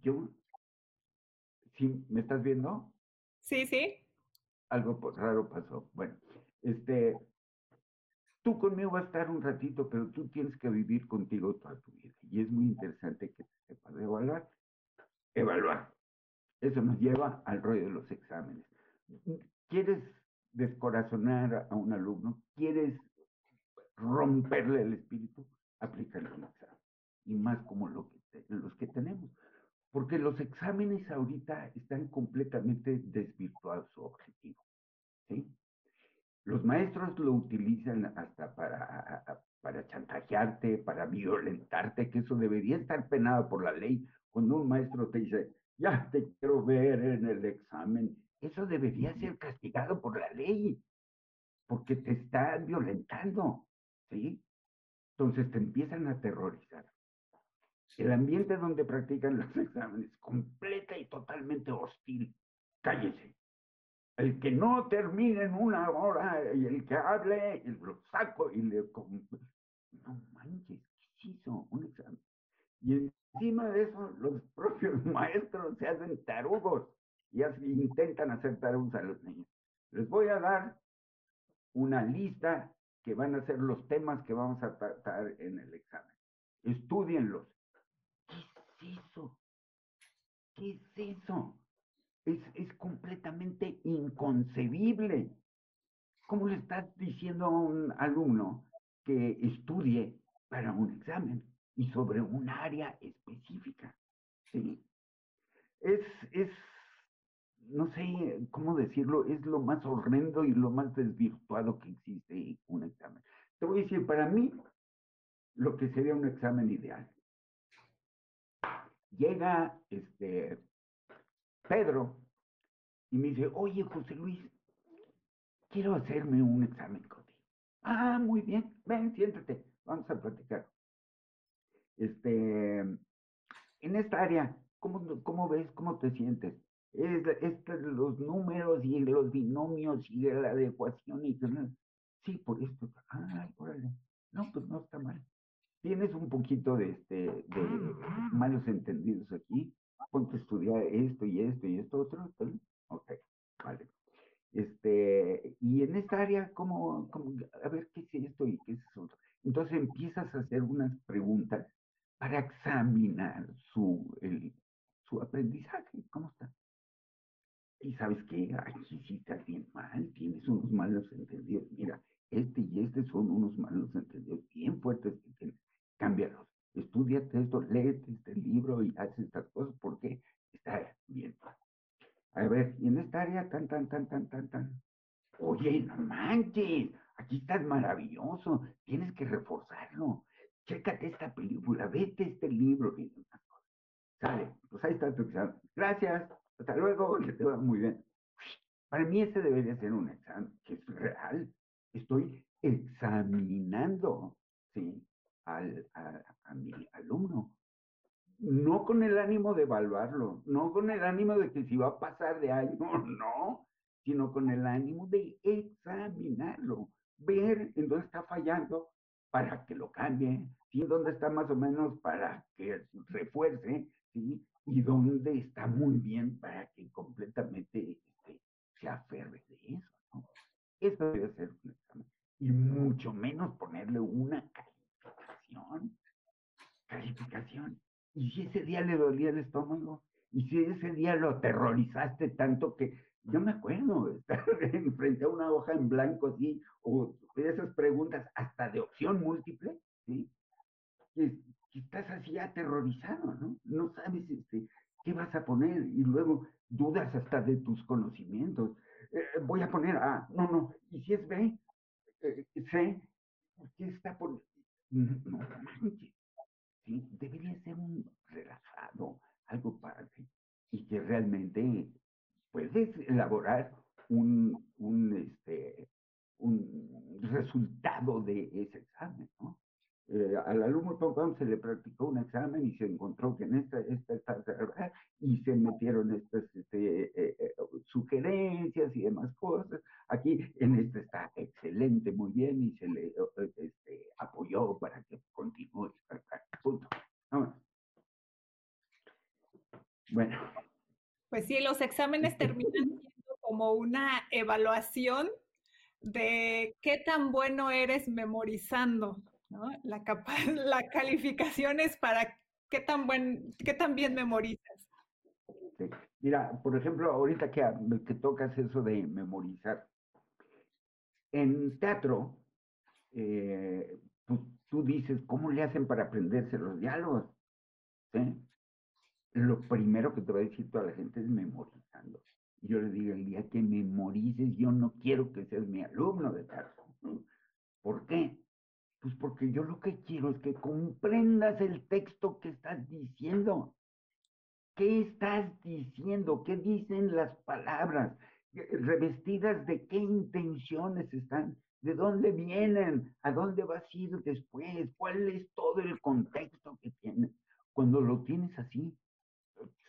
Yo, ¿sí me estás viendo? Sí, sí. Algo raro pasó. Bueno, este, tú conmigo vas a estar un ratito, pero tú tienes que vivir contigo toda tu vida. Y es muy interesante que te sepas evaluar. Evaluar. Eso nos lleva al rollo de los exámenes. ¿Quieres descorazonar a un alumno? ¿Quieres romperle el espíritu? Aplícale un examen y más como lo que los que tenemos. Porque los exámenes ahorita están completamente desvirtuados su objetivo. ¿sí? Los maestros lo utilizan hasta para, para chantajearte, para violentarte, que eso debería estar penado por la ley. Cuando un maestro te dice, ya te quiero ver en el examen, eso debería ser castigado por la ley, porque te están violentando, ¿sí? Entonces te empiezan a aterrorizar el ambiente donde practican los *laughs* exámenes, completa y totalmente hostil. Cállese. El que no termine en una hora y el que hable, lo saco y le... No manches, ¿qué hizo? Un examen. Y encima de eso, los *laughs* propios maestros se hacen tarugos y intentan hacer tarugos a los niños. Les voy a dar una lista que van a ser los temas que vamos a tratar en el examen. Estudienlos ¿Qué es eso? ¿Qué es eso? Es, es completamente inconcebible. ¿Cómo le estás diciendo a un alumno que estudie para un examen y sobre un área específica? ¿Sí? Es, es, no sé cómo decirlo, es lo más horrendo y lo más desvirtuado que existe un examen. Te voy a decir, para mí, lo que sería un examen ideal llega este Pedro y me dice, oye José Luis, quiero hacerme un examen contigo. Ah, muy bien, ven, siéntate, vamos a platicar. Este, en esta área, ¿cómo, cómo ves, cómo te sientes? Es, es, los números y los binomios y la adecuación y sí, por esto, ay, órale, no, pues no está mal. Tienes un poquito de, este, de malos entendidos aquí, ponte a estudiar esto y esto y esto otro, ok, vale. Este, y en esta área, ¿cómo, cómo, a ver qué es esto y qué es eso? Entonces empiezas a hacer unas preguntas para examinar su, el, su aprendizaje, ¿cómo está? Y sabes que aquí sí estás bien mal, tienes unos malos entendidos. Mira, este y este son unos malos entendidos bien fuertes que tienes. Cámbialos. Estudiate esto, léete este libro y haz estas cosas porque está bien. A ver, y en esta área, tan, tan, tan, tan, tan, tan. Oye, no manches, aquí estás maravilloso, tienes que reforzarlo. Chécate esta película, vete este libro. Sale, pues ahí está tu examen. Gracias, hasta luego, que te va muy bien. Para mí ese debería ser un examen, que es real. Estoy examinando, ¿sí? Al, a, alumno no con el ánimo de evaluarlo, no con el ánimo de que si va a pasar de año, *laughs* no, sino con el ánimo de examinarlo, ver en dónde está fallando para que lo cambie, ¿sí? dónde está más o menos para que refuerce, ¿sí? y dónde está muy bien para que completamente este, se aferre de eso. ¿no? Eso debe ser un examen. Y mucho menos ponerle una calificación. Y si ese día le dolía el estómago, y si ese día lo aterrorizaste tanto que yo me acuerdo estar *laughs* frente a una hoja en blanco así, o esas preguntas hasta de opción múltiple, ¿sí? Que, estás así aterrorizado, ¿no? No sabes este, qué vas a poner y luego dudas hasta de tus conocimientos. Eh, voy a poner A, no, no, y si es B, eh, C, ¿qué está por...? No, manches. Debería ser un relajado, algo padre, y que realmente puedes elaborar un, un, este, un resultado de ese examen, ¿no? Eh, al alumno se le practicó un examen y se encontró que en esta, esta, esta y se metieron estas este, eh, eh, sugerencias y demás cosas. Aquí en este está excelente, muy bien, y se le este, apoyó para que continúe. Punto. Bueno. Pues sí, los exámenes terminan siendo como una evaluación de qué tan bueno eres memorizando. ¿No? La, *laughs* la calificación es para qué tan, buen, qué tan bien memorizas. Mira, por ejemplo, ahorita que, que tocas eso de memorizar, en teatro, eh, pues, tú dices, ¿cómo le hacen para aprenderse los diálogos? Lo primero que te va a decir toda la gente es memorizando. Yo le digo, el día que memorices, yo no quiero que seas mi alumno de teatro. ¿Por qué? Pues porque yo lo que quiero es que comprendas el texto que estás diciendo. ¿Qué estás diciendo? ¿Qué dicen las palabras? ¿Revestidas de qué intenciones están? ¿De dónde vienen? ¿A dónde vas a ir después? ¿Cuál es todo el contexto que tienes? Cuando lo tienes así,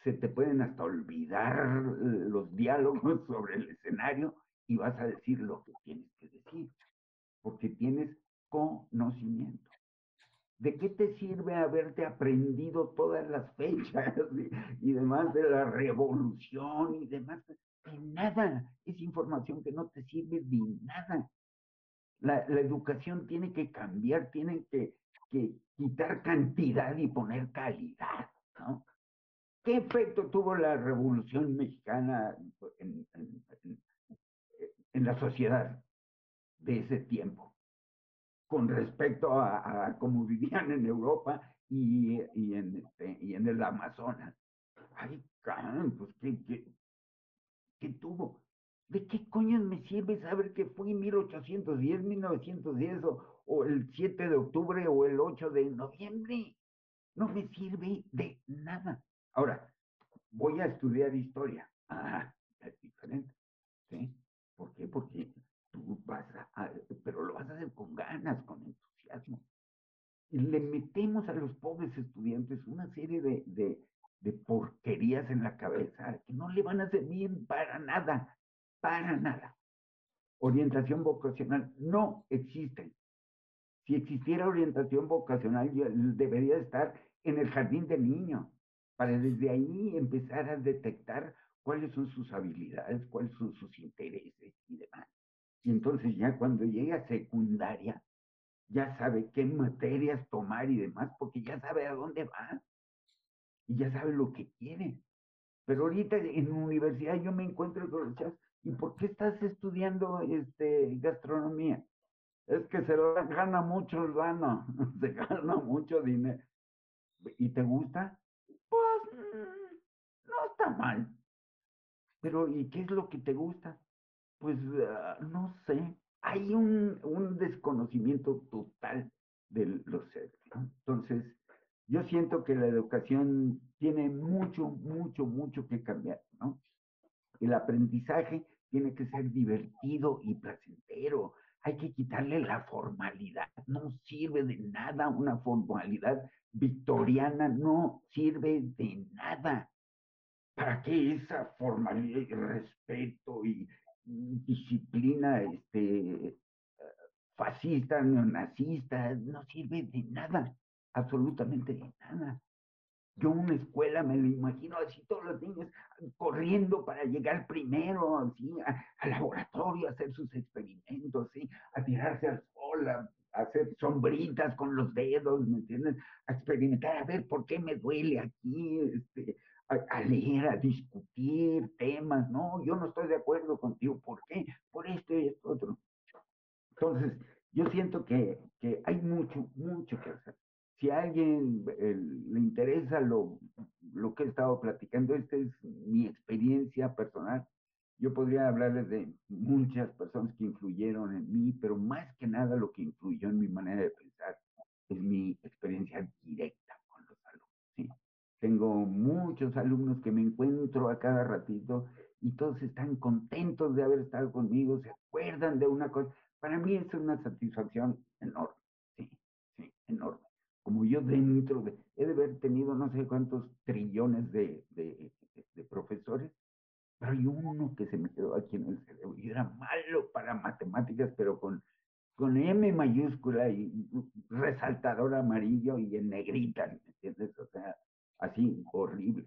se te pueden hasta olvidar los diálogos *laughs* sobre el escenario y vas a decir lo que tienes que decir, porque tienes conocimiento. ¿De qué te sirve haberte aprendido todas las fechas y, demás de la revolución y demás? De nada. Es información que no te sirve de nada. La, educación tiene que cambiar, tiene que, quitar cantidad y poner calidad, ¿no? ¿Qué efecto tuvo la revolución mexicana en, la sociedad de ese tiempo? Con respecto a, cómo vivían en Europa y, este, en el Amazonas. Ay, pues, ¿qué, qué, tuvo? ¿De qué coño me sirve saber que fue en 1810, 1910 o, o el 7 de octubre o el 8 de noviembre? No me sirve de nada. Ahora, voy a estudiar historia. Ah, es diferente. ¿Sí? ¿Por qué? Porque tú vas a, pero lo vas a hacer con ganas, con entusiasmo. Y le metemos a los pobres estudiantes una serie de, de, porquerías en la cabeza que no le van a servir para nada, para nada. Orientación vocacional no existe. Si existiera orientación vocacional, debería estar en el jardín de niños, para desde ahí empezar a detectar cuáles son sus habilidades, cuáles son sus intereses y demás. Y entonces ya cuando llegue a secundaria, ya sabe qué materias tomar y demás, porque ya sabe a dónde va y ya sabe lo que quiere. Pero ahorita en universidad yo me encuentro con los ¿y por qué estás estudiando este, gastronomía? Es que se gana mucho el gana, *laughs* se gana mucho dinero. ¿Y te gusta? Pues mm, no está mal. Pero ¿y qué es lo que te gusta? Pues ah, no sé. Hay un, un, desconocimiento total de los seres. Entonces, yo siento que la educación tiene mucho, mucho, mucho que cambiar, ¿no? El aprendizaje tiene que ser divertido y placentero hay que quitarle la formalidad, no sirve de nada una formalidad victoriana, no sirve de nada. ¿Para qué esa formalidad y respeto y, disciplina este, fascista, neonazista? No sirve de nada, absolutamente de nada. Yo una escuela me lo imagino así, todos los niños corriendo para llegar primero, así, al laboratorio, a hacer sus experimentos, ¿sí? a tirarse al sol, a, hacer sombritas con los dedos, ¿me entiendes? A experimentar, a ver por qué me duele aquí, este, a, leer, a discutir temas, no, yo no estoy de acuerdo contigo, ¿por qué? Por esto y esto otro. Entonces, yo siento que, que hay mucho, mucho que hacer si a alguien eh, le interesa lo, lo que he estado platicando, esta es mi experiencia personal. Yo podría hablarles de muchas personas que influyeron en mí, pero más que nada lo que influyó en mi manera de pensar es mi experiencia directa con los alumnos. ¿sí? Tengo muchos alumnos que me encuentro a cada ratito y todos están contentos de haber estado conmigo, se acuerdan de una cosa. Para mí es una satisfacción enorme, sí, sí, enorme como yo dentro de, he de haber tenido no sé cuántos trillones de, de, de, profesores, pero hay uno que se me quedó aquí en el cerebro y era malo para matemáticas, pero con, con M mayúscula y resaltador amarillo y en negrita, ¿me entiendes? O sea, así, horrible.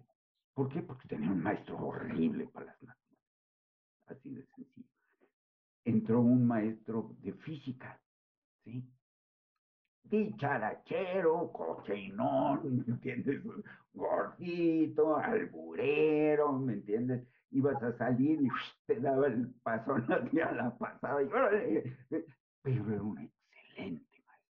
¿Por qué? Porque tenía un maestro horrible para las matemáticas. Así de sencillo. Entró un maestro de física, ¿sí? dicharachero, cochinón, ¿me entiendes? Gordito, alburero, ¿me entiendes? Ibas a salir y te daba el pasón hacia la pasada y órale. Pero era un excelente maestro.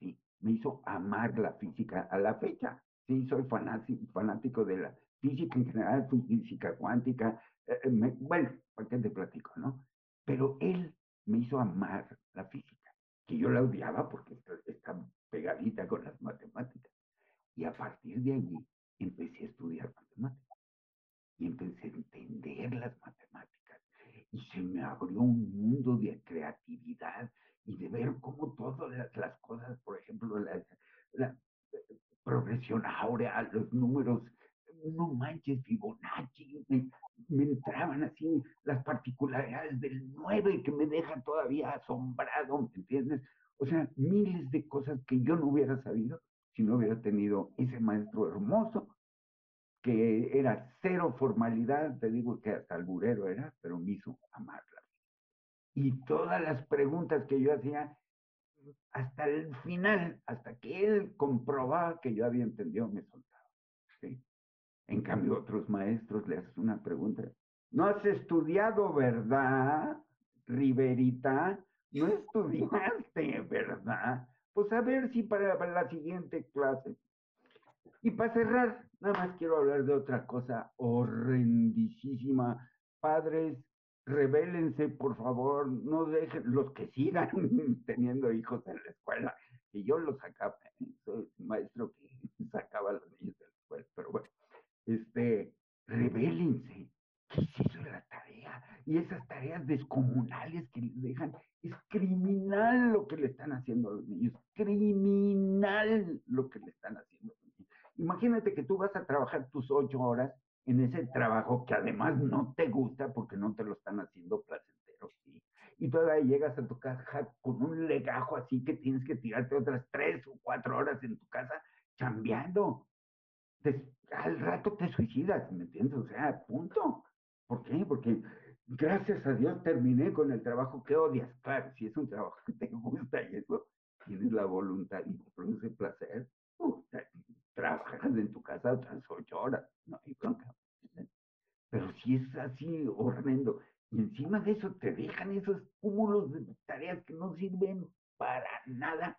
¿sí? Me hizo amar la física a la fecha. Sí, soy fanático de la física en general, física cuántica. Eh, eh, bueno, ¿para qué te platico, no? Pero él me hizo amar la física que yo la odiaba porque está, pegadita con las matemáticas. Y a partir de allí empecé a estudiar matemáticas y empecé a entender las matemáticas y se me abrió un mundo de creatividad y de ver cómo todas las, cosas, por ejemplo, la, la progresión áurea, los números, no manches, Fibonacci, me, me entraban así las particularidades del 9 que me dejan todavía asombrado, ¿me entiendes? O sea, miles de cosas que yo no hubiera sabido si no hubiera tenido ese maestro hermoso, que era cero formalidad, te digo que hasta alburero era, pero me hizo amarla. Y todas las preguntas que yo hacía, hasta el final, hasta que él comprobaba que yo había entendido, me soltaba. En cambio, otros maestros le haces una pregunta. No has estudiado, ¿verdad, Riverita? No estudiaste, ¿verdad? Pues a ver si para, la siguiente clase. Y para cerrar, nada más quiero hablar de otra cosa horrendísima. Padres, rebélense, por favor, no dejen, los que sigan *laughs* teniendo hijos en la escuela, y yo los sacaba, soy maestro que *laughs* sacaba a los niños de la escuela, pero bueno, este, rebélense. ¿Qué es eso de la tarea? y esas tareas descomunales que les dejan, es criminal lo que le están haciendo a los niños, criminal lo que le están haciendo a los niños. Imagínate que tú vas a trabajar tus ocho horas en ese trabajo que además no te gusta porque no te lo están haciendo placentero, ¿sí? Y todavía llegas a tu casa con un legajo así que tienes que tirarte otras tres o cuatro horas en tu casa cambiando. al rato te suicidas, ¿me entiendes? O sea, punto. ¿Por qué? Porque gracias a Dios terminé con el trabajo que odias. Claro, si es un trabajo que te gusta y eso, tienes la voluntad y produce placer, trabajas en tu casa otras ocho horas, no hay bronca. Pero si es así horrendo, y encima de eso te dejan esos cúmulos de tareas que no sirven para nada,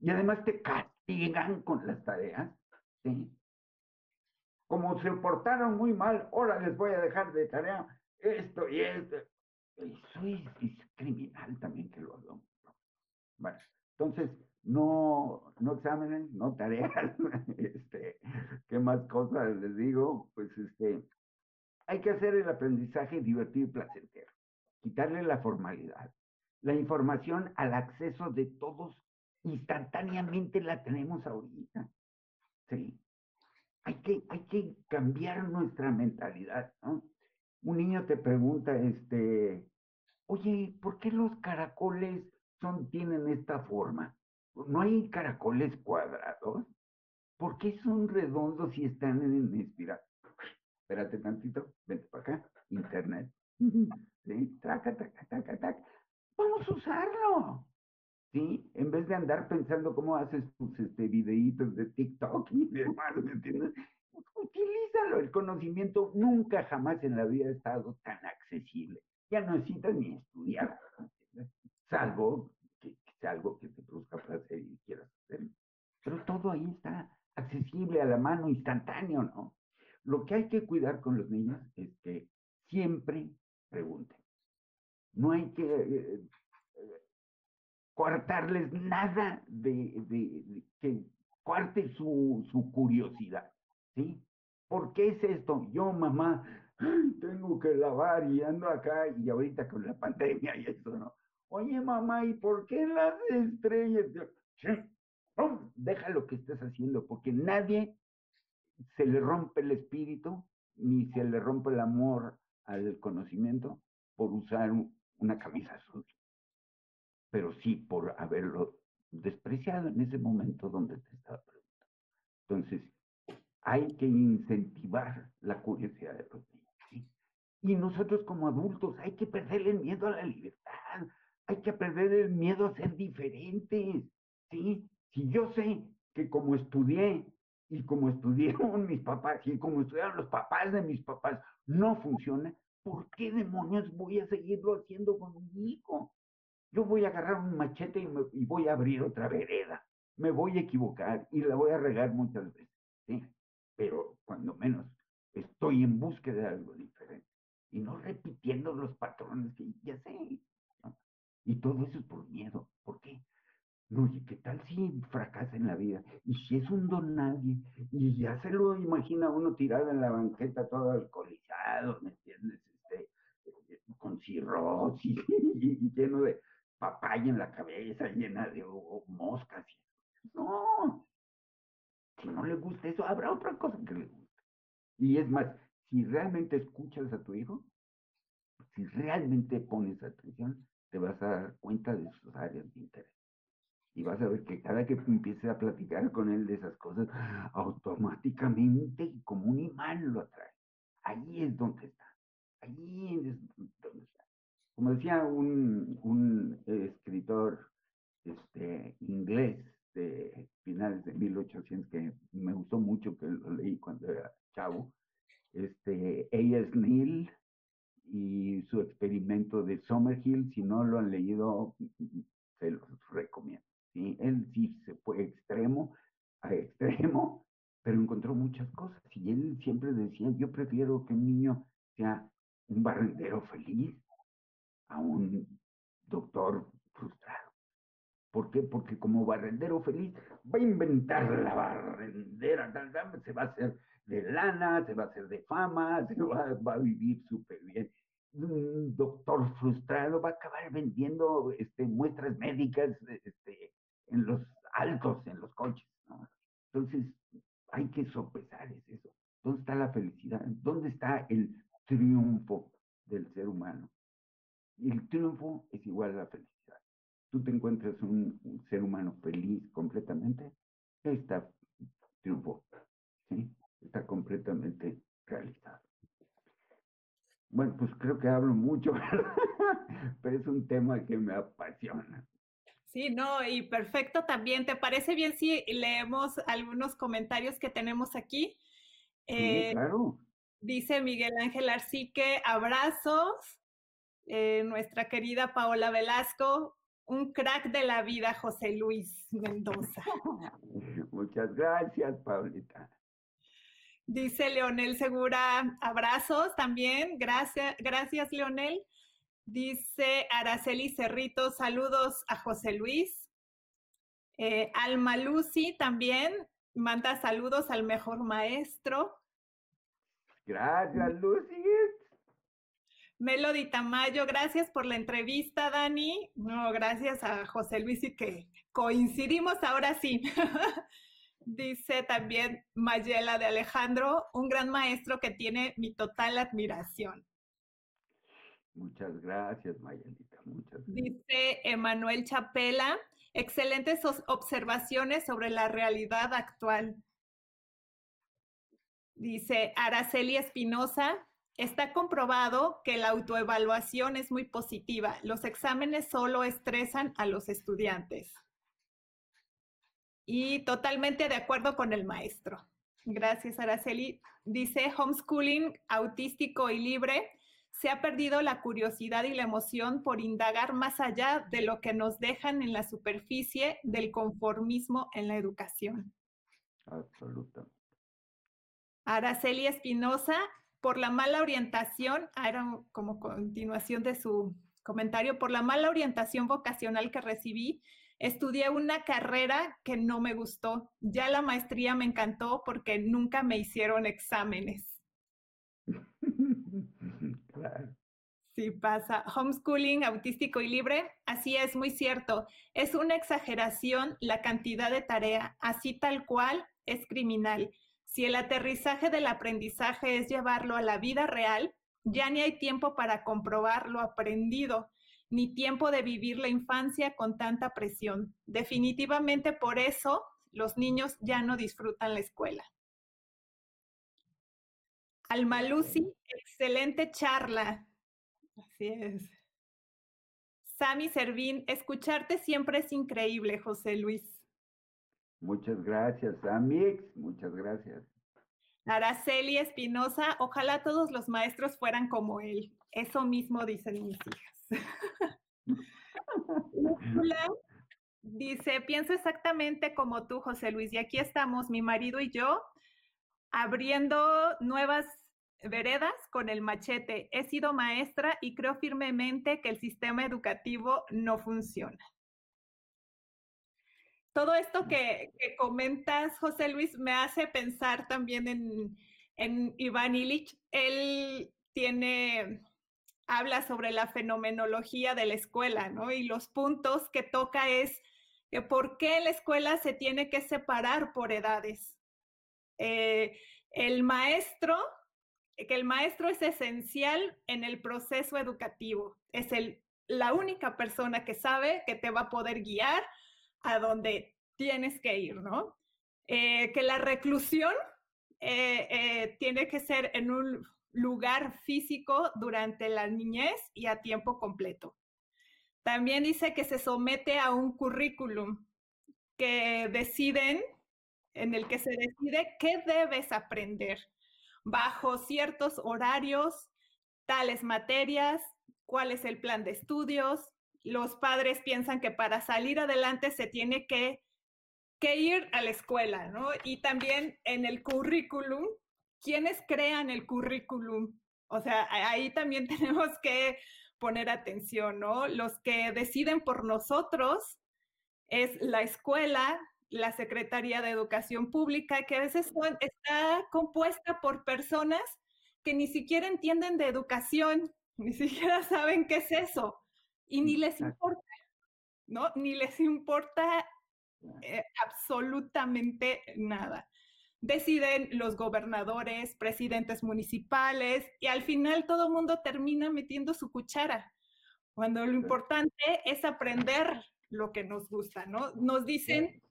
y además te castigan con las tareas, ¿sí? Como se portaron muy mal, ahora les voy a dejar de tarea esto y esto. Eso es, criminal también que lo hagan. Bueno, entonces, no, no exámenes, no tareas, *laughs* este, ¿qué más cosas les digo? Pues este, hay que hacer el aprendizaje divertido y placentero, quitarle la formalidad. La información al acceso de todos instantáneamente la tenemos ahorita. Sí. Hay que, hay que cambiar nuestra mentalidad, ¿no? Un niño te pregunta, este, oye, ¿por qué los caracoles son, tienen esta forma? ¿No hay caracoles cuadrados? ¿Por qué son redondos y están en espiral? Espérate tantito, vente para acá, internet. Sí, traca, taca, taca, taca. Vamos a usarlo. ¿sí? En vez de andar pensando cómo haces tus este, videitos de TikTok y demás, ¿me entiendes? Utilízalo, el conocimiento nunca jamás en la vida ha estado tan accesible. Ya no necesitas ni estudiar, salvo que, sea algo que te produzca placer y quieras hacer. Pero todo ahí está accesible a la mano, instantáneo, ¿no? Lo que hay que cuidar con los niños es que siempre pregunten. No hay que eh, cortarles nada de, que cuarte su, su, curiosidad, ¿sí? ¿Por qué es esto? Yo, mamá, tengo que lavar y ando acá y ahorita con la *laughs* pandemia y eso, ¿no? Oye, mamá, ¿y por qué las estrellas? Deja lo que estés haciendo, porque nadie se le rompe el espíritu ni se le rompe el amor al conocimiento por usar una camisa azul pero sí por haberlo despreciado en ese momento donde te estaba preguntando. Entonces, hay que incentivar la curiosidad de los niños. Y nosotros como adultos hay que perder el miedo a la libertad, hay que perder el miedo a ser diferentes. ¿sí? Si yo sé que como estudié y como estudiaron *laughs* mis papás y como estudiaron los papás de mis papás no funciona, ¿por qué demonios voy a seguirlo haciendo conmigo? yo voy a agarrar un machete y, voy a abrir otra vereda. Me voy a equivocar y la voy a regar muchas veces, ¿sí? Pero cuando menos estoy en búsqueda de algo diferente y no repitiendo los patrones que ya sé. Y todo eso es por miedo. ¿Por qué? No, ¿y qué tal si fracasa en la vida? Y si es un don nadie, y ya se lo imagina uno tirado en la banqueta todo alcoholizado, ¿me entiendes? Este, eh, con cirrosis *laughs* y lleno de, papaya en la cabeza llena de moscas. No, si no le gusta eso, habrá otra cosa que le guste. Y es más, si realmente escuchas a tu hijo, si realmente pones atención, te vas a dar cuenta de sus áreas de interés. Y vas a ver que cada que empieces a platicar con él de esas cosas, automáticamente, como un imán lo atrae. Ahí es donde está. Ahí es donde está como decía un, escritor este, inglés de finales de 1800 que me gustó mucho, que lo leí cuando era chavo, este, A.S. Neil y su experimento de Summerhill, si no lo han leído, se los recomiendo. ¿sí? Él sí se fue extremo a extremo, pero encontró muchas cosas. Y él siempre decía, yo prefiero que un niño sea un barrendero feliz a un doctor frustrado. ¿Por qué? Porque como barrendero feliz va a inventar la barrendera, se va a hacer de lana, se va a hacer de fama, *laughs* se va, a vivir súper bien. un doctor frustrado va a acabar vendiendo este, muestras médicas este, en los altos, en los coches. Entonces, hay que sopesar eso. ¿Dónde está la felicidad? ¿Dónde está el triunfo del ser humano? El triunfo es igual a la felicidad. Tú te encuentras un, ser humano feliz completamente, está triunfo, ¿sí? Está completamente realizado. Bueno, pues creo que hablo mucho, *laughs* pero es un tema que me apasiona. Sí, no, y perfecto también. ¿Te parece bien si leemos algunos comentarios que tenemos aquí? sí, eh, claro. Dice Miguel Ángel Arcique, abrazos. Eh, nuestra querida Paola Velasco, un crack de la vida, José Luis Mendoza. *laughs* Muchas gracias, Paulita. Dice Leonel Segura, abrazos también. Gracias, gracias, Leonel. Dice Araceli Cerrito, saludos a José Luis. Eh, Alma Lucy también manda saludos al mejor maestro. Gracias, Lucy. Melody Tamayo, gracias por la entrevista, Dani. No, gracias a José Luis y que coincidimos ahora sí. *laughs* Dice también Mayela de Alejandro, un gran maestro que tiene mi total admiración. Muchas gracias, Mayelita. Muchas gracias. Dice Emanuel Chapela, excelentes observaciones sobre la realidad actual. Dice Araceli Espinosa, está comprobado que la autoevaluación es muy positiva. Los exámenes solo estresan a los estudiantes. Y totalmente de acuerdo con el maestro. Gracias, Araceli. Dice homeschooling autístico y libre. Se ha perdido la curiosidad y la emoción por indagar más allá de lo que nos dejan en la superficie del conformismo en la educación. Absolutamente. Araceli Espinosa, por la mala orientación, ah, era como continuación de su comentario, por la mala orientación vocacional que recibí, Estudié una carrera que no me gustó. Ya la maestría me encantó porque nunca me hicieron exámenes. *laughs* Claro. Sí pasa. Homeschooling autístico y libre, así es, muy cierto. Es una exageración la cantidad de tarea, así tal cual es criminal. Si el aterrizaje del aprendizaje es llevarlo a la vida real, ya ni hay tiempo para comprobar lo aprendido ni tiempo de vivir la infancia con tanta presión. Definitivamente por eso los niños ya no disfrutan la escuela. Alma Lucy, excelente charla. Así es. Sami Servín, escucharte siempre es increíble, José Luis. Muchas gracias, Sami. Muchas gracias. Araceli Espinosa, ojalá todos los maestros fueran como él. Eso mismo dicen mis hijas. Dice, pienso exactamente como tú, José Luis, y aquí estamos, mi marido y yo, abriendo nuevas veredas con el machete. He sido maestra y creo firmemente que el sistema educativo no funciona. Todo esto que, comentas, José Luis, me hace pensar también en, en Iván Illich. Él tiene habla sobre la fenomenología de la escuela, ¿no? Y los puntos que toca es que por qué la escuela se tiene que separar por edades. Eh, el maestro, que el maestro es esencial en el proceso educativo, es el, la única persona que sabe que te va a poder guiar a donde tienes que ir, ¿no? Eh, que la reclusión eh, tiene que ser en un lugar físico durante la niñez y a tiempo completo. También dice que se somete a un currículum que deciden, en el que se decide qué debes aprender bajo ciertos horarios, tales materias, cuál es el plan de estudios. Los padres piensan que para salir adelante se tiene que, que ir a la escuela, ¿no? Y también en el currículum ¿quiénes crean el currículum? O sea, ahí también *laughs* tenemos que poner atención, ¿no? Los que deciden por nosotros es la escuela, la Secretaría de Educación Pública, que a veces está compuesta por personas que ni siquiera entienden de educación *laughs* ni siquiera saben qué es eso y ni les importa, ¿no? Ni les importa eh, absolutamente nada. Deciden los gobernadores, presidentes municipales y al final todo el mundo termina metiendo su cuchara, cuando lo importante es aprender lo que nos gusta, ¿no? Nos dicen,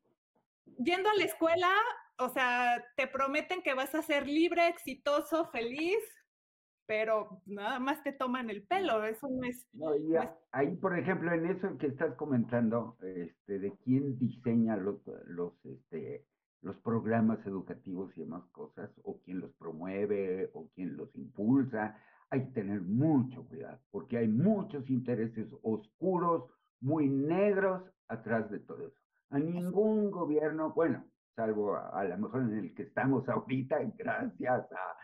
yendo a la escuela, o sea, te prometen que vas a ser libre, exitoso, feliz, pero nada más te toman el pelo, eso no es... Ahí, por ejemplo, en eso que estás comentando, este, de quién diseña los, los, este, los programas educativos y demás cosas, o quién los promueve, o quién los impulsa, hay que tener mucho cuidado, porque hay muchos intereses oscuros, muy negros, atrás de todo eso. A ningún gobierno, bueno, salvo a, a lo mejor en el que estamos *laughs* ahorita, gracias a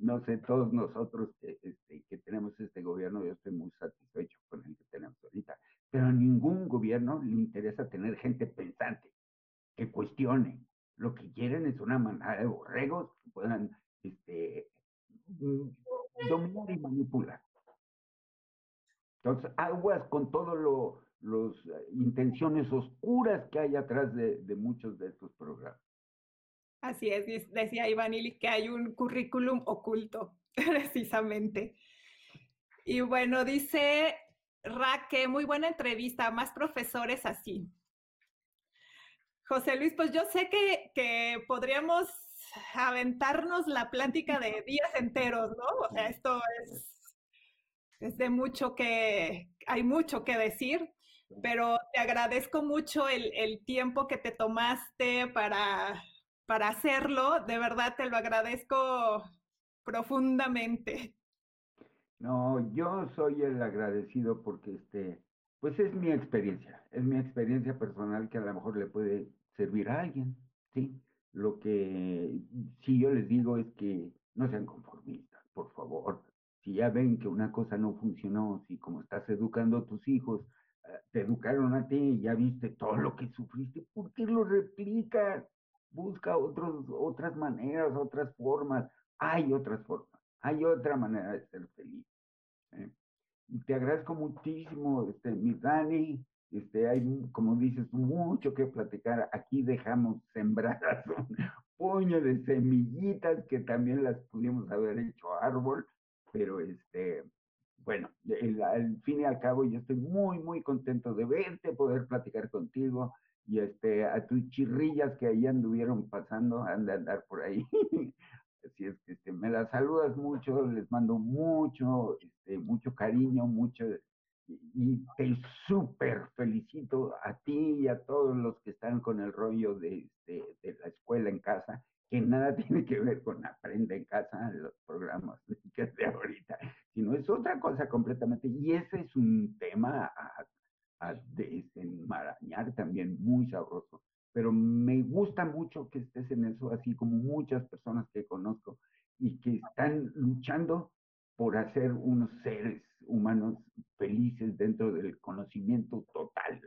no sé, todos nosotros que, este, que tenemos este gobierno, yo estoy muy satisfecho con el que tenemos ahorita, pero a ningún gobierno le interesa tener gente pensante, que cuestione. Lo que quieren es una manada de borregos que puedan este, mm, dominar y manipular. Entonces, aguas con todas las eh, intenciones oscuras que hay atrás de, de muchos de estos programas. Así es, decía Iván Illich que hay un currículum oculto, *laughs* precisamente. Y bueno, dice Raque, muy buena entrevista, más profesores así. José Luis, pues yo sé que, que podríamos aventarnos la plática de días enteros, ¿no? O sea, esto es, es de mucho que, hay mucho que decir, pero te agradezco mucho el, el tiempo que te tomaste para para hacerlo. De verdad te lo agradezco profundamente. No, yo soy el agradecido porque este, pues es mi experiencia, es mi experiencia personal que a lo mejor le puede servir a alguien, ¿sí? Lo que sí yo les digo es que no sean conformistas, por favor. Si ya ven que una cosa no funcionó, si como estás educando a tus hijos, eh, te educaron a ti y ya viste todo lo que sufriste, ¿por qué lo replicas? busca otros, otras maneras, otras formas. Hay otras formas, hay otra manera de ser feliz. ¿eh? Te agradezco muchísimo, este, mi Dani. Este, hay, como dices, mucho que platicar. Aquí dejamos sembradas un puño de semillitas que también las pudimos haber hecho árbol, pero este, bueno, al fin y al cabo yo estoy muy, muy contento de verte, poder platicar contigo, y este, a tus chirrillas que ahí anduvieron pasando, han de andar por ahí. *laughs* Así es que este, me las saludas mucho, les mando mucho, este, mucho cariño, mucho, y te súper felicito a ti y a todos los que están con el rollo de, de, de, la escuela en casa, que nada *laughs* tiene que ver con aprende en casa, los programas de ahorita, sino es otra cosa completamente, y ese es un tema a, a desenmarañar también muy sabroso. Pero me gusta mucho que estés en eso, así como muchas personas que conozco y que están luchando por hacer unos seres humanos felices dentro del conocimiento total.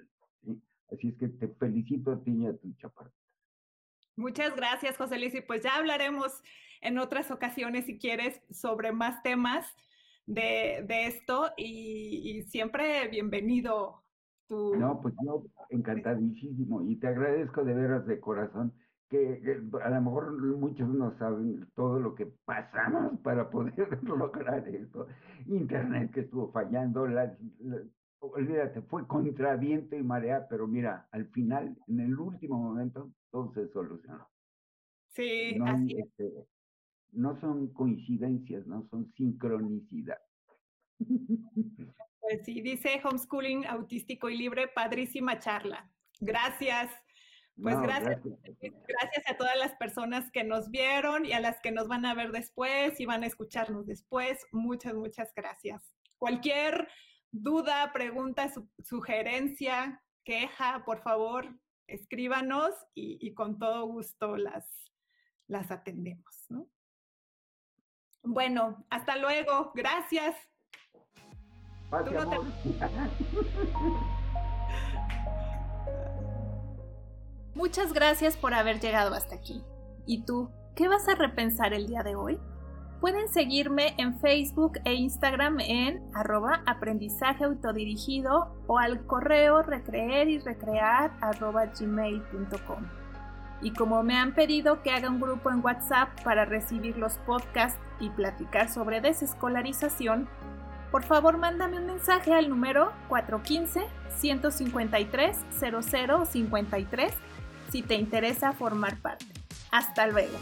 Así es que te felicito a ti y a tu chaparro. Muchas gracias, José Luis. Y pues ya hablaremos en otras ocasiones, si quieres, sobre más temas de, de esto. Y, y, siempre bienvenido no, pues yo encantadísimo y te agradezco de veras de corazón que, a lo mejor muchos no saben todo lo que pasamos para poder *laughs* lograr esto. Internet que estuvo fallando, la, olvídate, fue contra viento y marea, pero mira, al final, en el último momento, todo se solucionó. Sí, no, así este, no son coincidencias, no son sincronicidad. *laughs* Pues sí, dice homeschooling autístico y libre, padrísima charla. Gracias. Pues no, gracias, gracias, gracias. a todas las personas que nos vieron y a las que nos van a ver después y van a escucharnos después. Muchas, muchas gracias. Cualquier duda, pregunta, su, sugerencia, queja, por favor, escríbanos y, y, con todo gusto las, las atendemos. ¿no? Bueno, hasta luego. Gracias. Paz *laughs* Muchas gracias por haber llegado hasta aquí. ¿Y tú, qué vas a repensar el día de hoy? Pueden seguirme en Facebook e Instagram en arroba aprendizaje autodirigido o al correo recreer y recrear arroba gmail.com. Y como me han pedido que haga un grupo en WhatsApp para recibir los podcasts y platicar sobre desescolarización, por favor mándame un mensaje al número 415-153-0053 si te interesa formar parte. Hasta luego.